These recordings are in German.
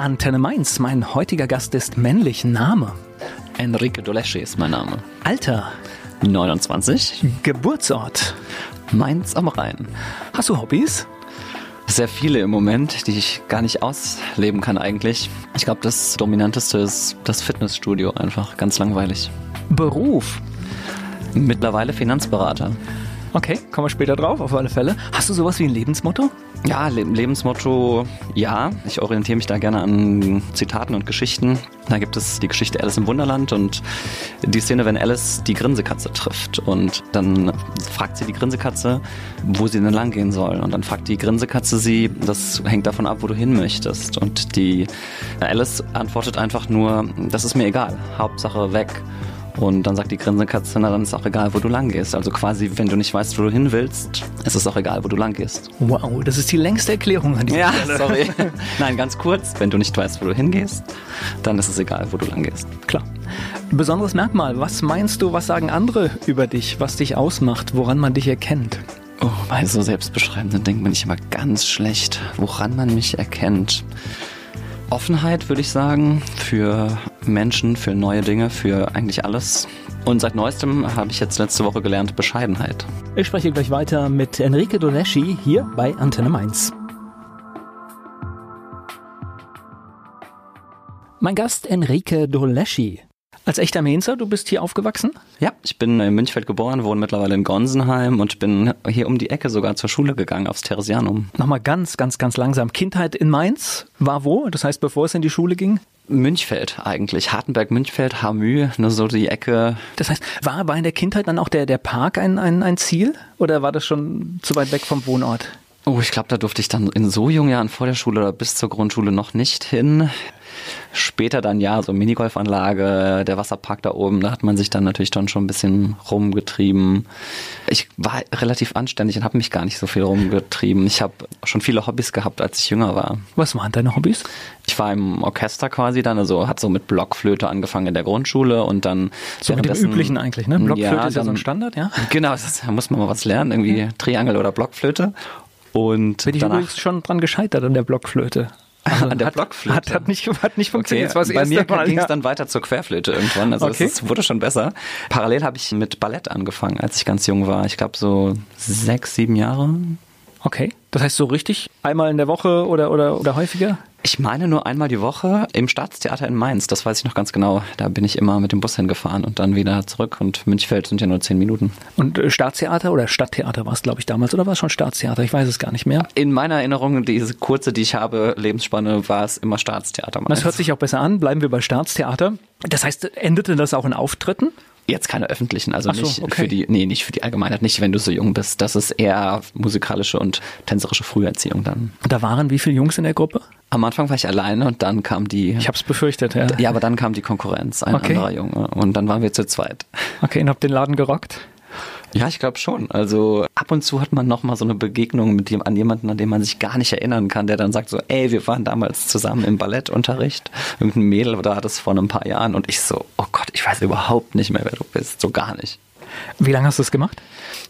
Antenne Mainz. Mein heutiger Gast ist männlich. Name? Enrique Doleschi ist mein Name. Alter? 29. Geburtsort? Mainz am Rhein. Hast du Hobbys? Sehr viele im Moment, die ich gar nicht ausleben kann eigentlich. Ich glaube, das Dominanteste ist das Fitnessstudio einfach. Ganz langweilig. Beruf? Mittlerweile Finanzberater. Okay, kommen wir später drauf, auf alle Fälle. Hast du sowas wie ein Lebensmotto? Ja, Le Lebensmotto, ja. Ich orientiere mich da gerne an Zitaten und Geschichten. Da gibt es die Geschichte Alice im Wunderland und die Szene, wenn Alice die Grinsekatze trifft. Und dann fragt sie die Grinsekatze, wo sie denn lang gehen soll. Und dann fragt die Grinsekatze sie, das hängt davon ab, wo du hin möchtest. Und die Alice antwortet einfach nur, das ist mir egal, Hauptsache weg. Und dann sagt die Grinsekatze, na dann ist auch egal, wo du lang gehst. Also quasi, wenn du nicht weißt, wo du hin willst, ist es auch egal, wo du lang gehst. Wow, das ist die längste Erklärung an dieser Ja, Stelle. sorry. Nein, ganz kurz. Wenn du nicht weißt, wo du hingehst, dann ist es egal, wo du lang gehst. Klar. Besonderes Merkmal. Was meinst du, was sagen andere über dich, was dich ausmacht, woran man dich erkennt? Oh, bei so selbstbeschreibenden Dingen bin ich immer ganz schlecht, woran man mich erkennt. Offenheit, würde ich sagen, für Menschen, für neue Dinge, für eigentlich alles. Und seit neuestem habe ich jetzt letzte Woche gelernt, Bescheidenheit. Ich spreche gleich weiter mit Enrique Doleschi hier bei Antenne Mainz. Mein Gast Enrique Doleschi. Als echter Mainzer, du bist hier aufgewachsen? Ja, ich bin in Münchfeld geboren, wohne mittlerweile in Gonsenheim und bin hier um die Ecke sogar zur Schule gegangen, aufs Theresianum. Nochmal ganz, ganz, ganz langsam. Kindheit in Mainz war wo? Das heißt, bevor es in die Schule ging? Münchfeld eigentlich, Hartenberg, Münchfeld, Hamü, nur so die Ecke. Das heißt, war, war in der Kindheit dann auch der, der Park ein, ein, ein Ziel? Oder war das schon zu weit weg vom Wohnort? Oh, ich glaube, da durfte ich dann in so jungen Jahren vor der Schule oder bis zur Grundschule noch nicht hin. Später dann ja, so Minigolfanlage, der Wasserpark da oben, da hat man sich dann natürlich dann schon ein bisschen rumgetrieben. Ich war relativ anständig und habe mich gar nicht so viel rumgetrieben. Ich habe schon viele Hobbys gehabt, als ich jünger war. Was waren deine Hobbys? Ich war im Orchester quasi dann, also hat so mit Blockflöte angefangen in der Grundschule und dann So mit dem Üblichen eigentlich, ne? Blockflöte Ja, ist ja so ein Standard, ja? Genau, das, da muss man mal was lernen, irgendwie Triangel oder Blockflöte. Und Bin ich danach übrigens schon dran gescheitert an der Blockflöte. An der hat, Blockflöte. Hat, hat, nicht, hat nicht funktioniert. Okay, bei mir ging es ja. dann weiter zur Querflöte irgendwann. Also Okay. es ist, wurde schon besser. Parallel habe ich mit Ballett angefangen, als ich ganz jung war. Ich glaube so sechs, sieben Jahre. Okay. Das heißt so richtig einmal in der Woche oder, oder, oder häufiger? Ich meine nur einmal die Woche im Staatstheater in Mainz. Das weiß ich noch ganz genau. Da bin ich immer mit dem Bus hingefahren und dann wieder zurück. Und Münchfeld sind ja nur zehn Minuten. Und äh, Staatstheater oder Stadttheater war es, glaube ich, damals. Oder war es schon Staatstheater? Ich weiß es gar nicht mehr. In meiner Erinnerung, diese kurze, die ich habe, Lebensspanne, war es immer Staatstheater. Das hört sich auch besser an. Bleiben wir bei Staatstheater. Das heißt, endete das auch in Auftritten? Jetzt keine öffentlichen, also so, nicht okay. für die, nee, nicht für die Allgemeinheit, nicht wenn du so jung bist. Das ist eher musikalische und tänzerische Früherziehung dann. Und da waren wie viele Jungs in der Gruppe? Am Anfang war ich alleine und dann kam die. Ich habe es befürchtet, ja. ja, aber dann kam die Konkurrenz, ein Okay. anderer Junge. Und dann waren wir zu zweit. Okay, und habt den Laden gerockt? Ja, ich glaube schon. Also ab und zu hat man noch mal so eine Begegnung mit dem, an jemanden, an den man sich gar nicht erinnern kann, der dann sagt so, ey, wir waren damals zusammen im Ballettunterricht. Irgendein Mädel da hat es vor ein paar Jahren und ich so, oh Gott, ich weiß überhaupt nicht mehr, wer du bist. So gar nicht. Wie lange hast du es gemacht?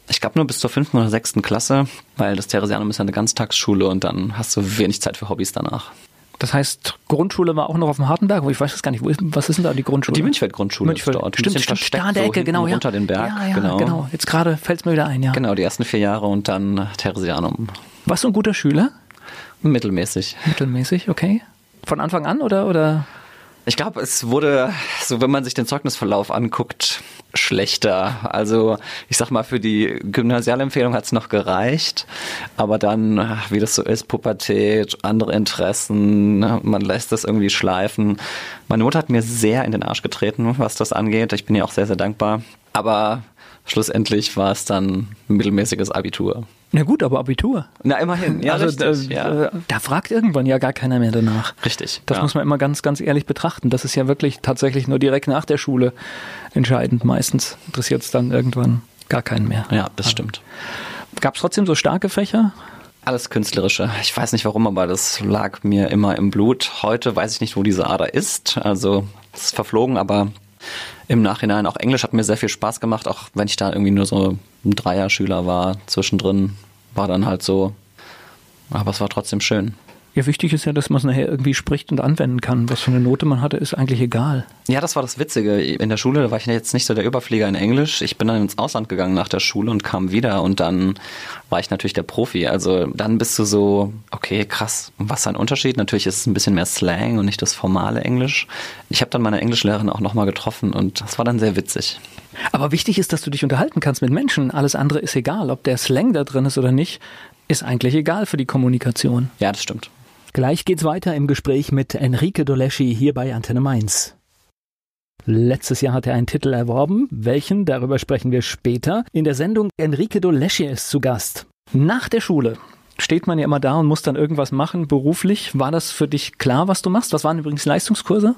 Ich glaube nur bis zur fünften oder sechsten Klasse, weil das Theresianum ist ja eine Ganztagsschule und dann hast du wenig Zeit für Hobbys danach. Das heißt, Grundschule war auch noch auf dem Hartenberg, wo ich weiß es gar nicht. Ist, was ist denn da die Grundschule? Die Münchfeld-Grundschule Münchfeld. ist dort. Ein Stimmt, bisschen stimmt, da an der so Ecke, hinten genau, ja. unter den Berg, Ja, ja, genau. genau. Jetzt gerade fällt es mir wieder ein, ja. Genau, die ersten vier Jahre und dann Theresianum. Warst du ein guter Schüler? Mittelmäßig. Mittelmäßig, okay. Von Anfang an oder, oder? Ich glaube, es wurde, so wenn man sich den Zeugnisverlauf anguckt, schlechter. Also ich sag mal, für die Gymnasialempfehlung hat es noch gereicht, aber dann, wie das so ist, Pubertät, andere Interessen, man lässt das irgendwie schleifen. Meine Mutter hat mir sehr in den Arsch getreten, was das angeht. Ich bin ihr auch sehr, sehr dankbar. Aber schlussendlich war es dann mittelmäßiges Abitur. Na gut, aber Abitur. Na, immerhin. Ja, also, richtig. äh, ja. äh, da fragt irgendwann ja gar keiner mehr danach. Richtig. Das ja. muss man immer ganz, ganz ehrlich betrachten. Das ist ja wirklich tatsächlich nur direkt nach der Schule entscheidend. Meistens interessiert es dann irgendwann gar keinen mehr. Ja, das stimmt. Gab es trotzdem so starke Fächer? Alles Künstlerische. Ich weiß nicht warum, aber das lag mir immer im Blut. Heute weiß ich nicht, wo diese Ader ist. Also es ist verflogen, aber im Nachhinein auch Englisch hat mir sehr viel Spaß gemacht, auch wenn ich da irgendwie nur so ein Dreier-Schüler war. Zwischendrin war dann halt so, aber es war trotzdem schön. Ja, wichtig ist ja, dass man es nachher irgendwie spricht und anwenden kann. Was für eine Note man hatte, ist eigentlich egal. Ja, das war das Witzige. In der Schule war ich jetzt nicht so der Überflieger in Englisch. Ich bin dann ins Ausland gegangen nach der Schule und kam wieder und dann war ich natürlich der Profi. Also dann bist du so, okay, krass, was ein Unterschied. Natürlich ist es ein bisschen mehr Slang und nicht das formale Englisch. Ich habe dann meine Englischlehrerin auch nochmal getroffen und das war dann sehr witzig. Aber wichtig ist, dass du dich unterhalten kannst mit Menschen. Alles andere ist egal. Ob der Slang da drin ist oder nicht, ist eigentlich egal für die Kommunikation. Ja, das stimmt. Gleich geht's weiter im Gespräch mit Enrique Doleschi hier bei Antenne Mainz. Letztes Jahr hat er einen Titel erworben. Welchen? Darüber sprechen wir später. In der Sendung Enrique Doleschi ist zu Gast. Nach der Schule steht man ja immer da und muss dann irgendwas machen beruflich. War das für dich klar, was du machst? Was waren übrigens Leistungskurse?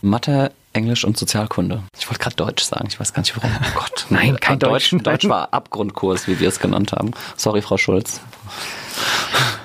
Mathe, Englisch und Sozialkunde. Ich wollte gerade Deutsch sagen, ich weiß gar nicht warum. Oh Gott. Nein, kein Deutsch. Deutsch. Deutsch war Abgrundkurs, wie wir es genannt haben. Sorry, Frau Schulz.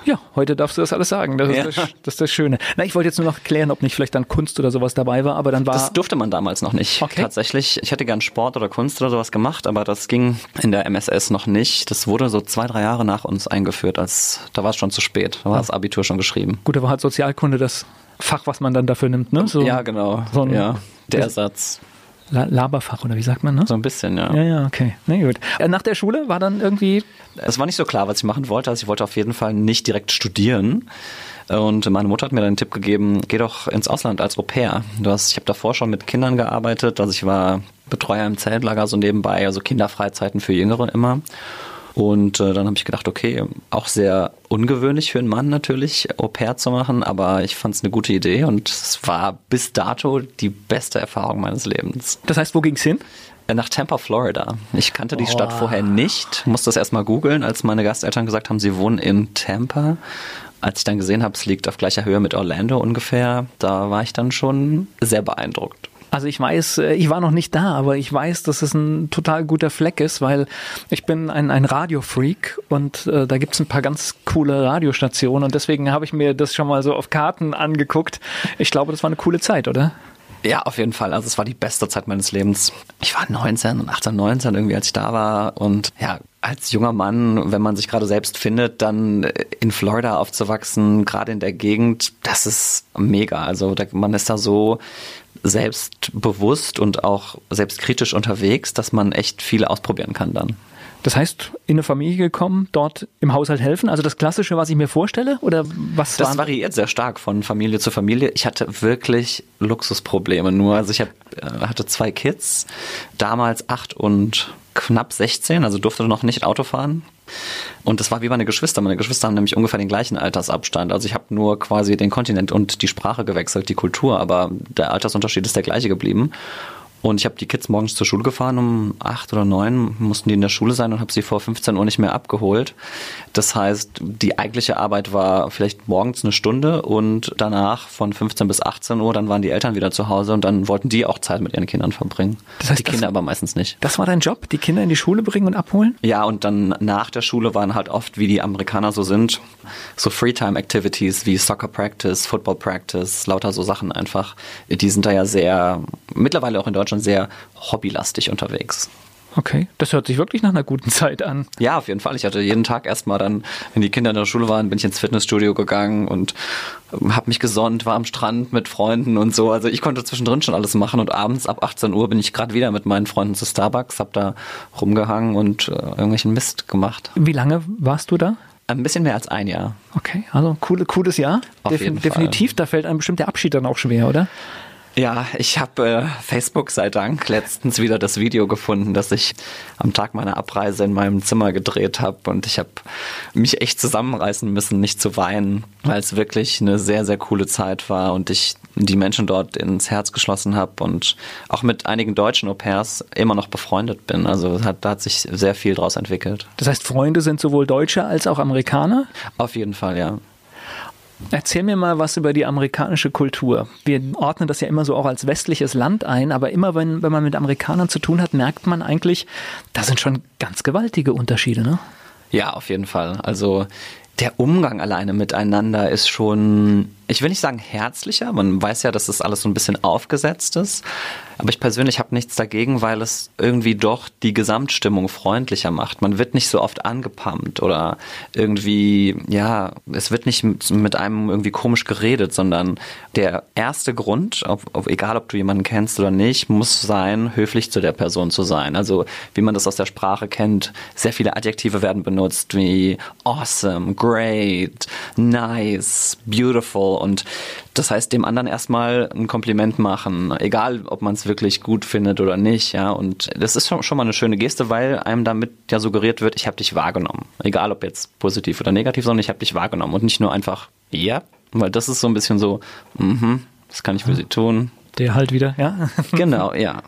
Ja, heute darfst du das alles sagen. Das, Ja. ist, das, das ist das Schöne. Na, ich wollte jetzt nur noch klären, ob nicht vielleicht dann Kunst oder sowas dabei war, aber dann war. Das durfte man damals noch nicht. Okay. Tatsächlich, ich hätte gern Sport oder Kunst oder sowas gemacht, aber das ging in der MSS noch nicht. Das wurde so zwei, drei Jahre nach uns eingeführt, als da war es schon zu spät. Da war das Abitur schon geschrieben. gut, da war halt Sozialkunde das Fach, was man dann dafür nimmt, ne? So ja, genau. so ein- ja, der. La Laberfach oder wie sagt man, ne? So ein bisschen, ja. Ja, ja, okay. Na gut. Äh, Nach der Schule war dann irgendwie Es war nicht so klar, was ich machen wollte. Also ich wollte auf jeden Fall nicht direkt studieren. Und meine Mutter hat mir dann einen Tipp gegeben, geh doch ins Ausland als Au pair. Du hast, ich habe davor schon mit Kindern gearbeitet. Also ich war Betreuer im Zeltlager so nebenbei, also Kinderfreizeiten für Jüngere immer. Und äh, dann habe ich gedacht, okay, auch sehr ungewöhnlich für einen Mann natürlich, Au pair zu machen, aber ich fand es eine gute Idee und es war bis dato die beste Erfahrung meines Lebens. Das heißt, wo ging's hin? Nach Tampa, Florida. Ich kannte die Stadt vorher nicht, musste das erstmal googeln, als meine Gasteltern gesagt haben, sie wohnen in Tampa. Als ich dann gesehen habe, es liegt auf gleicher Höhe mit Orlando ungefähr, da war ich dann schon sehr beeindruckt. Also ich weiß, äh, ich war noch nicht da, aber ich weiß, dass es ein total guter Fleck ist, weil ich bin ein, ein Radiofreak und äh, da gibt's ein paar ganz coole Radiostationen und deswegen habe ich mir das schon mal so auf Karten angeguckt. Ich glaube, das war eine coole Zeit, oder? Ja, auf jeden Fall. Also es war die beste Zeit meines Lebens. Ich war 19 und 18, 19 irgendwie, als ich da war. Und ja, als junger Mann, wenn man sich gerade selbst findet, dann in Florida aufzuwachsen, gerade in der Gegend, das ist mega. Also man ist da so selbstbewusst und auch selbstkritisch unterwegs, dass man echt viel ausprobieren kann dann. Das heißt, in eine Familie gekommen, dort im Haushalt helfen, also das Klassische, was ich mir vorstelle, oder was Das waren- variiert sehr stark von Familie zu Familie. Ich hatte wirklich Luxusprobleme nur. Also ich hab, äh, hatte zwei Kids, damals acht und knapp 16, also durfte noch nicht Auto fahren. Und das war wie meine Geschwister. Meine Geschwister haben nämlich ungefähr den gleichen Altersabstand. Also ich habe nur quasi den Kontinent und die Sprache gewechselt, die Kultur, aber der Altersunterschied ist der gleiche geblieben. Und ich habe die Kids morgens zur Schule gefahren, um acht oder neun mussten die in der Schule sein und habe sie vor 15 Uhr nicht mehr abgeholt. Das heißt, die eigentliche Arbeit war vielleicht morgens eine Stunde und danach von 15 bis 18 Uhr, dann waren die Eltern wieder zu Hause und dann wollten die auch Zeit mit ihren Kindern verbringen. Das heißt, die das- Kinder aber meistens nicht. Das war dein Job, die Kinder in die Schule bringen und abholen? Ja, und dann nach der Schule waren halt oft, wie die Amerikaner so sind, so Freetime-Activities wie Soccer Practice, Football Practice, lauter so Sachen einfach. Die sind da ja sehr, mittlerweile auch in Deutschland sehr hobbylastig unterwegs. Okay, das hört sich wirklich nach einer guten Zeit an. Ja, auf jeden Fall. Ich hatte jeden Tag erstmal dann, wenn die Kinder in der Schule waren, bin ich ins Fitnessstudio gegangen und habe mich gesonnt, war am Strand mit Freunden und so. Also ich konnte zwischendrin schon alles machen und abends ab 18 Uhr bin ich gerade wieder mit meinen Freunden zu Starbucks, habe da rumgehangen und äh, irgendwelchen Mist gemacht. Wie lange warst du da? Ein bisschen mehr als ein Jahr. Okay, also coole, cooles Jahr. Auf jeden Fall. Definitiv, da fällt einem bestimmt der Abschied dann auch schwer, oder? Ja, ich habe äh, Facebook sei Dank letztens wieder das Video gefunden, das ich am Tag meiner Abreise in meinem Zimmer gedreht habe und ich habe mich echt zusammenreißen müssen, nicht zu weinen, weil es wirklich eine sehr sehr coole Zeit war und ich die Menschen dort ins Herz geschlossen habe und auch mit einigen deutschen Au-pairs immer noch befreundet bin. Also hat, da hat sich sehr viel draus entwickelt. Das heißt, Freunde sind sowohl Deutsche als auch Amerikaner. Auf jeden Fall, ja. Erzähl mir mal was über die amerikanische Kultur. Wir ordnen das ja immer so auch als westliches Land ein, aber immer wenn, wenn man mit Amerikanern zu tun hat, merkt man eigentlich, da sind schon ganz gewaltige Unterschiede, ne? Ja, auf jeden Fall. Also der Umgang alleine miteinander ist schon ich will nicht sagen herzlicher, man weiß ja, dass das alles so ein bisschen aufgesetzt ist, aber ich persönlich habe nichts dagegen, weil es irgendwie doch die Gesamtstimmung freundlicher macht. Man wird nicht so oft angepumpt oder irgendwie, ja, es wird nicht mit einem irgendwie komisch geredet, sondern der erste Grund, ob, ob, egal ob du jemanden kennst oder nicht, muss sein, höflich zu der Person zu sein. Also wie man das aus der Sprache kennt, sehr viele Adjektive werden benutzt wie awesome, great, nice, beautiful und das heißt, dem anderen erstmal ein Kompliment machen, egal ob man es wirklich gut findet oder nicht, ja. Und das ist schon, schon mal eine schöne Geste, weil einem damit ja suggeriert wird, ich habe dich wahrgenommen. Egal ob jetzt positiv oder negativ, sondern ich habe dich wahrgenommen und nicht nur einfach, ja, weil das ist so ein bisschen so, mhm, das kann ich für sie tun. Der halt wieder, ja. genau, ja.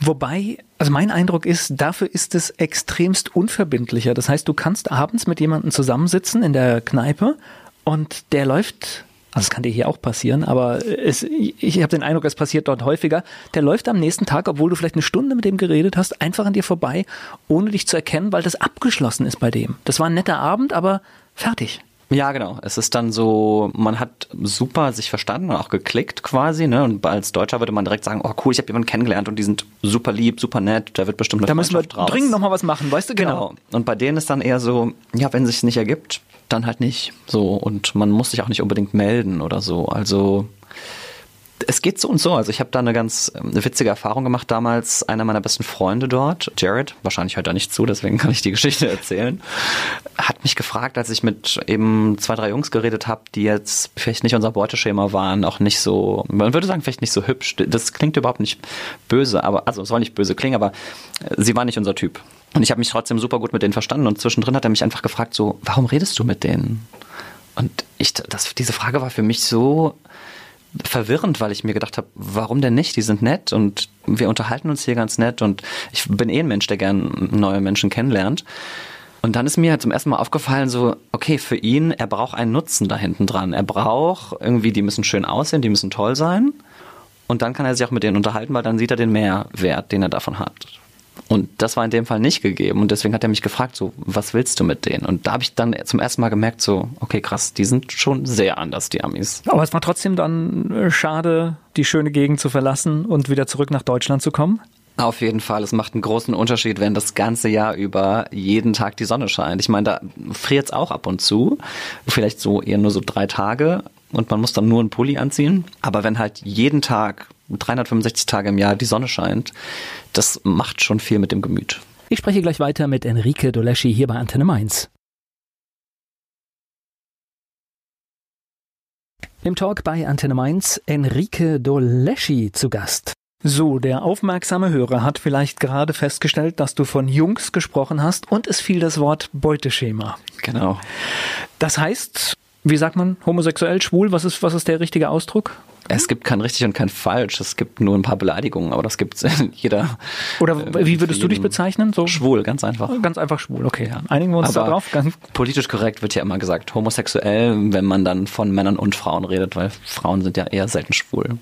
Wobei, also mein Eindruck ist, dafür ist es extremst unverbindlicher. Das heißt, du kannst abends mit jemandem zusammensitzen in der Kneipe und der läuft also es kann dir hier auch passieren, aber es, ich habe den Eindruck, es passiert dort häufiger. Der läuft am nächsten Tag, obwohl du vielleicht eine Stunde mit dem geredet hast, einfach an dir vorbei, ohne dich zu erkennen, weil das abgeschlossen ist bei dem. Das war ein netter Abend, aber fertig. Ja, genau. Es ist dann so, man hat super sich verstanden und auch geklickt quasi, ne? Und als Deutscher würde man direkt sagen, oh cool, ich habe jemanden kennengelernt und die sind super lieb, super nett, da wird bestimmt eine Da müssen wir draus. dringend nochmal was machen, weißt du genau. genau. Und bei denen ist dann eher so, ja, wenn sich nicht ergibt, dann halt nicht. So, und man muss sich auch nicht unbedingt melden oder so. Also es geht so und so. Also ich habe da eine ganz eine ähm, witzige Erfahrung gemacht damals. Einer meiner besten Freunde dort, Jared, wahrscheinlich hört er nicht zu, deswegen kann ich die Geschichte erzählen, hat mich gefragt, als ich mit eben zwei, drei Jungs geredet habe, die jetzt vielleicht nicht unser Beuteschema waren, auch nicht so, man würde sagen, vielleicht nicht so hübsch. Das klingt überhaupt nicht böse, aber also es soll nicht böse klingen, aber sie war nicht unser Typ. Und ich habe mich trotzdem super gut mit denen verstanden. Und zwischendrin hat er mich einfach gefragt, so, warum redest du mit denen? Und ich, das, diese Frage war für mich so verwirrend, weil ich mir gedacht habe, warum denn nicht? Die sind nett und wir unterhalten uns hier ganz nett und ich bin eh ein Mensch, der gern neue Menschen kennenlernt. Und dann ist mir zum ersten Mal aufgefallen, so, okay, für ihn, er braucht einen Nutzen da hinten dran. Er braucht irgendwie, die müssen schön aussehen, die müssen toll sein. Und dann kann er sich auch mit denen unterhalten, weil dann sieht er den Mehrwert, den er davon hat. Und das war in dem Fall nicht gegeben. Und deswegen hat er mich gefragt, so, was willst du mit denen? Und da habe ich dann zum ersten Mal gemerkt, so, okay, krass, die sind schon sehr anders, die Amis. Aber es war trotzdem dann äh, schade, die schöne Gegend zu verlassen und wieder zurück nach Deutschland zu kommen? Auf jeden Fall. Es macht einen großen Unterschied, wenn das ganze Jahr über jeden Tag die Sonne scheint. Ich meine, da friert es auch ab und zu. Vielleicht so eher nur so drei Tage und man muss dann nur einen Pulli anziehen. Aber wenn halt jeden Tag 365 Tage im Jahr die Sonne scheint, das macht schon viel mit dem Gemüt. Ich spreche gleich weiter mit Enrique Doleschi hier bei Antenne Mainz. Im Talk bei Antenne Mainz Enrique Doleschi zu Gast. So, der aufmerksame Hörer hat vielleicht gerade festgestellt, dass du von Jungs gesprochen hast und es fiel das Wort Beuteschema. Genau. Das heißt, wie sagt man, homosexuell, schwul, was ist, was ist der richtige Ausdruck? Es gibt kein richtig und kein falsch. Es gibt nur ein paar Beleidigungen, aber das gibt jeder. Oder äh, wie würdest du dich bezeichnen? So? Schwul, ganz einfach. Ganz einfach schwul, okay. Ja. Einigen wir uns aber darauf. politisch korrekt wird ja immer gesagt, homosexuell, wenn man dann von Männern und Frauen redet, weil Frauen sind ja eher selten schwul.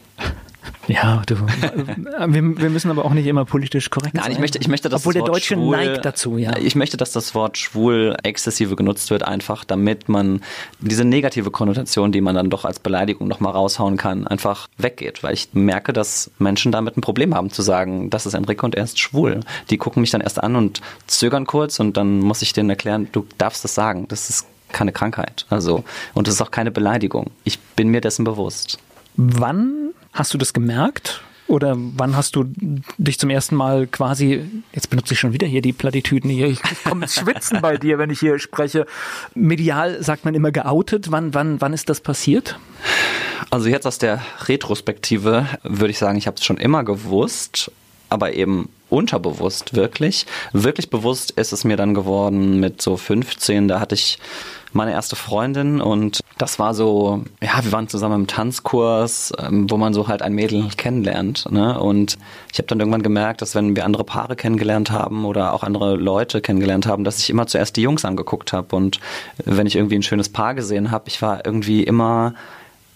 Ja, du, wir, wir, müssen aber auch nicht immer politisch korrekt Nein, sein. Ich möchte, ich möchte, dass Obwohl das der Deutsche schwul, neigt dazu, ja. Ich möchte, dass das Wort schwul exzessive genutzt wird, einfach damit man diese negative Konnotation, die man dann doch als Beleidigung nochmal raushauen kann, einfach weggeht. Weil ich merke, dass Menschen damit ein Problem haben zu sagen, das ist Enrique und er ist schwul. Die gucken mich dann erst an und zögern kurz und dann muss ich denen erklären, du darfst das sagen. Das ist keine Krankheit. Also, und es ist auch keine Beleidigung. Ich bin mir dessen bewusst. Wann hast du das gemerkt? Oder wann hast du dich zum ersten Mal quasi, jetzt benutze ich schon wieder hier die Plattitüden hier, ich komme ins Schwitzen bei dir, wenn ich hier spreche. Medial sagt man immer geoutet. Wann, wann, wann ist das passiert? Also jetzt aus der Retrospektive würde ich sagen, ich habe es schon immer gewusst, aber eben unterbewusst wirklich. Wirklich bewusst ist es mir dann geworden mit so 15, da hatte ich meine erste Freundin und das war so, ja, wir waren zusammen im Tanzkurs, ähm, wo man so halt ein Mädel kennenlernt. Ne? Und ich habe dann irgendwann gemerkt, dass wenn wir andere Paare kennengelernt haben oder auch andere Leute kennengelernt haben, dass ich immer zuerst die Jungs angeguckt habe. Und wenn ich irgendwie ein schönes Paar gesehen habe, ich war irgendwie immer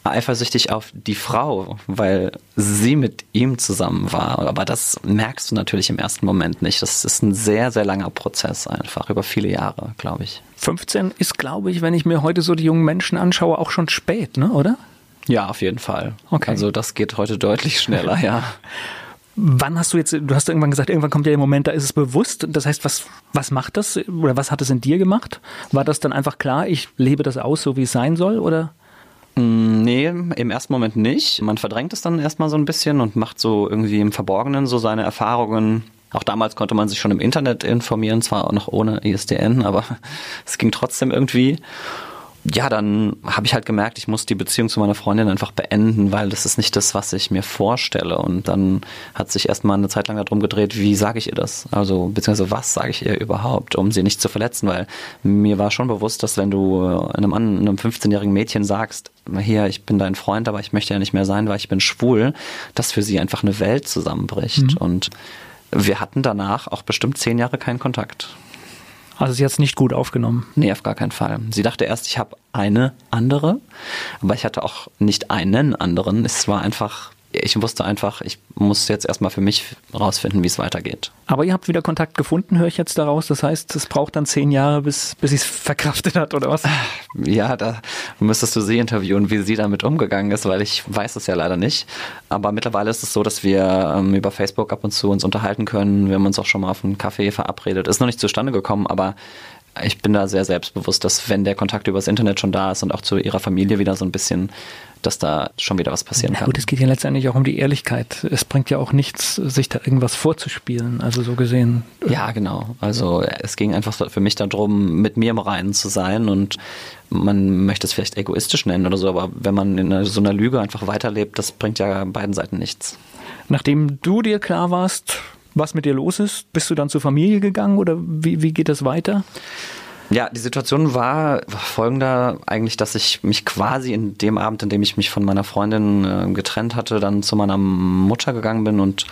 eifersüchtig auf die Frau, weil sie mit ihm zusammen war. Aber das merkst du natürlich im ersten Moment nicht. Das ist ein sehr, sehr langer Prozess einfach, über viele Jahre, glaube ich. 15 ist, glaube ich, wenn ich mir heute so die jungen Menschen anschaue, auch schon spät, ne? oder? Ja, auf jeden Fall. Okay. Also das geht heute deutlich schneller, ja. Wann hast du jetzt, du hast irgendwann gesagt, irgendwann kommt ja der Moment, da ist es bewusst. Das heißt, was, was macht das oder was hat es in dir gemacht? War das dann einfach klar, ich lebe das aus, so wie es sein soll oder? Mm, nee, im ersten Moment nicht. Man verdrängt es dann erstmal so ein bisschen und macht so irgendwie im Verborgenen so seine Erfahrungen. Auch damals konnte man sich schon im Internet informieren, zwar auch noch ohne ISDN, aber es ging trotzdem irgendwie ja, dann habe ich halt gemerkt, ich muss die Beziehung zu meiner Freundin einfach beenden, weil das ist nicht das, was ich mir vorstelle. Und dann hat sich erstmal eine Zeit lang darum gedreht, wie sage ich ihr das? Also, beziehungsweise was sage ich ihr überhaupt, um sie nicht zu verletzen? Weil mir war schon bewusst, dass wenn du einem, einem 15-jährigen Mädchen sagst, hier, ich bin dein Freund, aber ich möchte ja nicht mehr sein, weil ich bin schwul, dass für sie einfach eine Welt zusammenbricht. Mhm. Und wir hatten danach auch bestimmt zehn Jahre keinen Kontakt. Also sie hat es nicht gut aufgenommen. Nee, auf gar keinen Fall. Sie dachte erst, ich habe eine andere, aber ich hatte auch nicht einen anderen. Es war einfach ich wusste einfach, ich muss jetzt erstmal für mich rausfinden, wie es weitergeht. Aber ihr habt wieder Kontakt gefunden, höre ich jetzt daraus. Das heißt, es braucht dann zehn Jahre, bis, bis sie es verkraftet hat, oder was? Ja, da müsstest du sie interviewen, wie sie damit umgegangen ist, weil ich weiß es ja leider nicht. Aber mittlerweile ist es so, dass wir ähm, über Facebook ab und zu uns unterhalten können. Wir haben uns auch schon mal auf einen Kaffee verabredet. Ist noch nicht zustande gekommen, aber ich bin da sehr selbstbewusst, dass wenn der Kontakt übers Internet schon da ist und auch zu ihrer Familie wieder so ein bisschen dass da schon wieder was passieren kann. Gut, es geht ja letztendlich auch um die Ehrlichkeit. Es bringt ja auch nichts, sich da irgendwas vorzuspielen. Also so gesehen. Ja, genau. Also es ging einfach für mich darum, mit mir im Reinen zu sein und man möchte es vielleicht egoistisch nennen oder so, aber wenn man in so einer Lüge einfach weiterlebt, das bringt ja beiden Seiten nichts. Nachdem du dir klar warst, was mit dir los ist, bist du dann zur Familie gegangen oder wie, wie geht das weiter? Ja, die Situation war folgender. Eigentlich, dass ich mich quasi in dem Abend, in dem ich mich von meiner Freundin äh, getrennt hatte, dann zu meiner Mutter gegangen bin und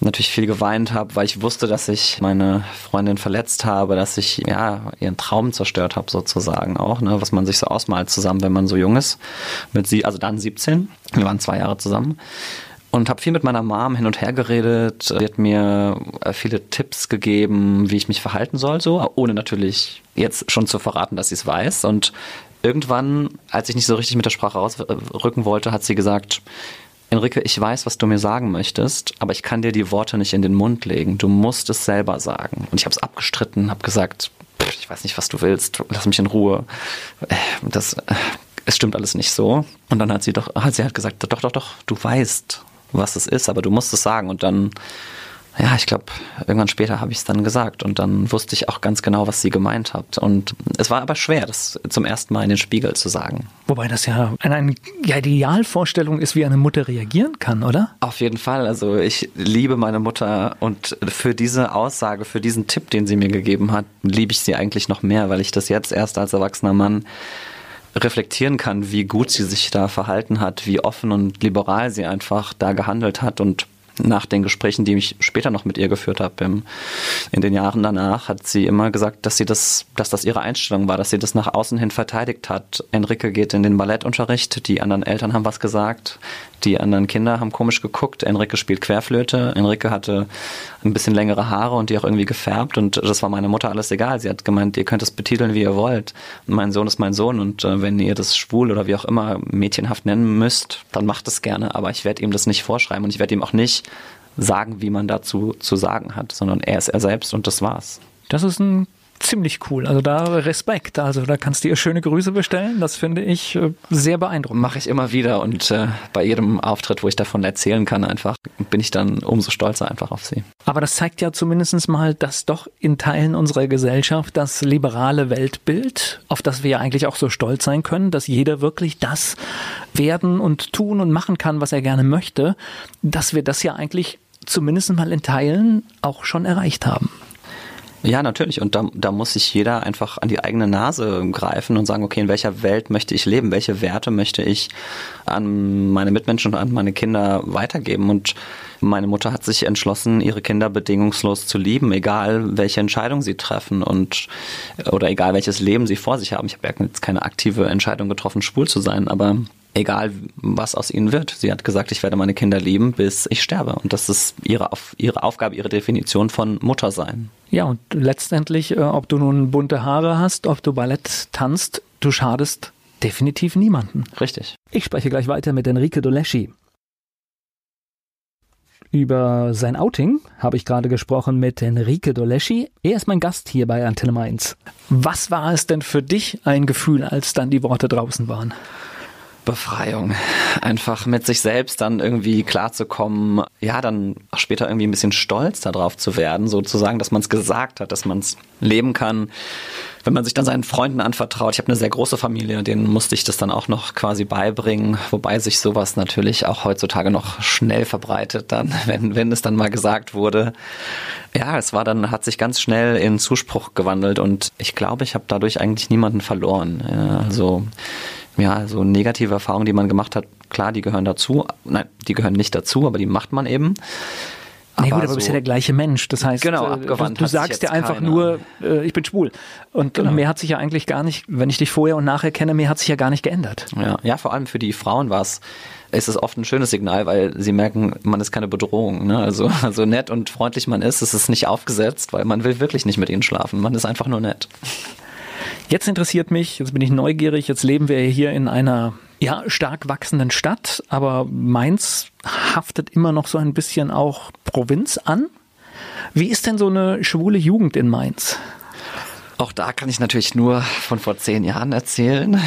natürlich viel geweint habe, weil ich wusste, dass ich meine Freundin verletzt habe, dass ich ja ihren Traum zerstört habe sozusagen auch, ne, was man sich so ausmalt zusammen, wenn man so jung ist, mit sie, also dann 17, wir waren zwei Jahre zusammen und habe viel mit meiner Mom hin und her geredet. Sie hat mir äh, viele Tipps gegeben, wie ich mich verhalten soll, so, ohne natürlich jetzt schon zu verraten, dass sie es weiß. Und irgendwann, als ich nicht so richtig mit der Sprache rausrücken wollte, hat sie gesagt, Enrique, ich weiß, was du mir sagen möchtest, aber ich kann dir die Worte nicht in den Mund legen. Du musst es selber sagen. Und ich habe es abgestritten, habe gesagt, ich weiß nicht, was du willst, lass mich in Ruhe. Das, äh, es stimmt alles nicht so. Und dann hat sie doch, hat sie halt gesagt, doch, doch, doch, du weißt, was es ist, aber du musst es sagen. Und dann, ja, ich glaube, irgendwann später habe ich es dann gesagt und dann wusste ich auch ganz genau, was sie gemeint hat. Und es war aber schwer, das zum ersten Mal in den Spiegel zu sagen. Wobei das ja eine, eine Idealvorstellung ist, wie eine Mutter reagieren kann, oder? Auf jeden Fall. Also ich liebe meine Mutter und für diese Aussage, für diesen Tipp, den sie mir gegeben hat, liebe ich sie eigentlich noch mehr, weil ich das jetzt erst als erwachsener Mann reflektieren kann, wie gut sie sich da verhalten hat, wie offen und liberal sie einfach da gehandelt hat und nach den Gesprächen, die ich später noch mit ihr geführt habe, in den Jahren danach, hat sie immer gesagt, dass sie das, dass das ihre Einstellung war, dass sie das nach außen hin verteidigt hat. Enrique geht in den Ballettunterricht, die anderen Eltern haben was gesagt, die anderen Kinder haben komisch geguckt. Enrique spielt Querflöte. Enrique hatte ein bisschen längere Haare und die auch irgendwie gefärbt und das war meiner Mutter alles egal. Sie hat gemeint, ihr könnt es betiteln, wie ihr wollt. Mein Sohn ist mein Sohn und äh, wenn ihr das schwul oder wie auch immer mädchenhaft nennen müsst, dann macht es gerne, aber ich werde ihm das nicht vorschreiben und ich werde ihm auch nicht sagen, wie man dazu zu sagen hat, sondern er ist er selbst und das war's. Das ist ein ziemlich cool. Also da Respekt. Also da kannst du ihr schöne Grüße bestellen. Das finde ich äh, sehr beeindruckend. Mache ich immer wieder und äh, bei jedem Auftritt, wo ich davon erzählen kann, einfach bin ich dann umso stolzer einfach auf sie. Aber das zeigt ja zumindest mal, dass doch in Teilen unserer Gesellschaft das liberale Weltbild, auf das wir ja eigentlich auch so stolz sein können, dass jeder wirklich das werden und tun und machen kann, was er gerne möchte, dass wir das ja eigentlich zumindest mal in Teilen auch schon erreicht haben. Ja, natürlich. Und da, da muss sich jeder einfach an die eigene Nase greifen und sagen, okay, in welcher Welt möchte ich leben? Welche Werte möchte ich an meine Mitmenschen und an meine Kinder weitergeben? Und meine Mutter hat sich entschlossen, ihre Kinder bedingungslos zu lieben, egal welche Entscheidung sie treffen und oder egal welches Leben sie vor sich haben. Ich habe ja jetzt keine aktive Entscheidung getroffen, schwul zu sein, aber egal was aus ihnen wird. Sie hat gesagt, ich werde meine Kinder lieben, bis ich sterbe. Und das ist ihre, ihre Aufgabe, ihre Definition von Mutter sein. Ja, und letztendlich, äh, ob du nun bunte Haare hast, ob du Ballett tanzt, du schadest definitiv niemanden. Richtig. Ich spreche gleich weiter mit Enrique Doleschi. Über sein Outing habe ich gerade gesprochen mit Enrique Doleschi. Er ist mein Gast hier bei Antenne Mainz. Was war es denn für dich ein Gefühl, als dann die Worte draußen waren? Befreiung. Einfach mit sich selbst dann irgendwie klarzukommen, ja, dann auch später irgendwie ein bisschen stolz darauf zu werden, sozusagen, dass man es gesagt hat, dass man es leben kann. Wenn man sich dann seinen Freunden anvertraut, ich habe eine sehr große Familie, denen musste ich das dann auch noch quasi beibringen, wobei sich sowas natürlich auch heutzutage noch schnell verbreitet, dann, wenn, wenn es dann mal gesagt wurde. Ja, es war dann, hat sich ganz schnell in Zuspruch gewandelt und ich glaube, ich habe dadurch eigentlich niemanden verloren. Ja, also ja, so negative Erfahrungen, die man gemacht hat, klar, die gehören dazu. Nein, die gehören nicht dazu, aber die macht man eben. Nee, gut, aber so, du bist ja der gleiche Mensch. Das heißt, genau, äh, du, du sagst dir einfach keiner. nur, äh, ich bin schwul. Und genau. mehr hat sich ja eigentlich gar nicht, wenn ich dich vorher und nachher kenne, mehr hat sich ja gar nicht geändert. Ja, ja vor allem für die Frauen war es ist es oft ein schönes Signal, weil sie merken, man ist keine Bedrohung. Ne? Also, also nett und freundlich man ist, ist es nicht aufgesetzt, weil man will wirklich nicht mit ihnen schlafen. Man ist einfach nur nett. Jetzt interessiert mich, jetzt bin ich neugierig, jetzt leben wir hier in einer ja, stark wachsenden Stadt, aber Mainz haftet immer noch so ein bisschen auch Provinz an. Wie ist denn so eine schwule Jugend in Mainz? Auch da kann ich natürlich nur von vor zehn Jahren erzählen.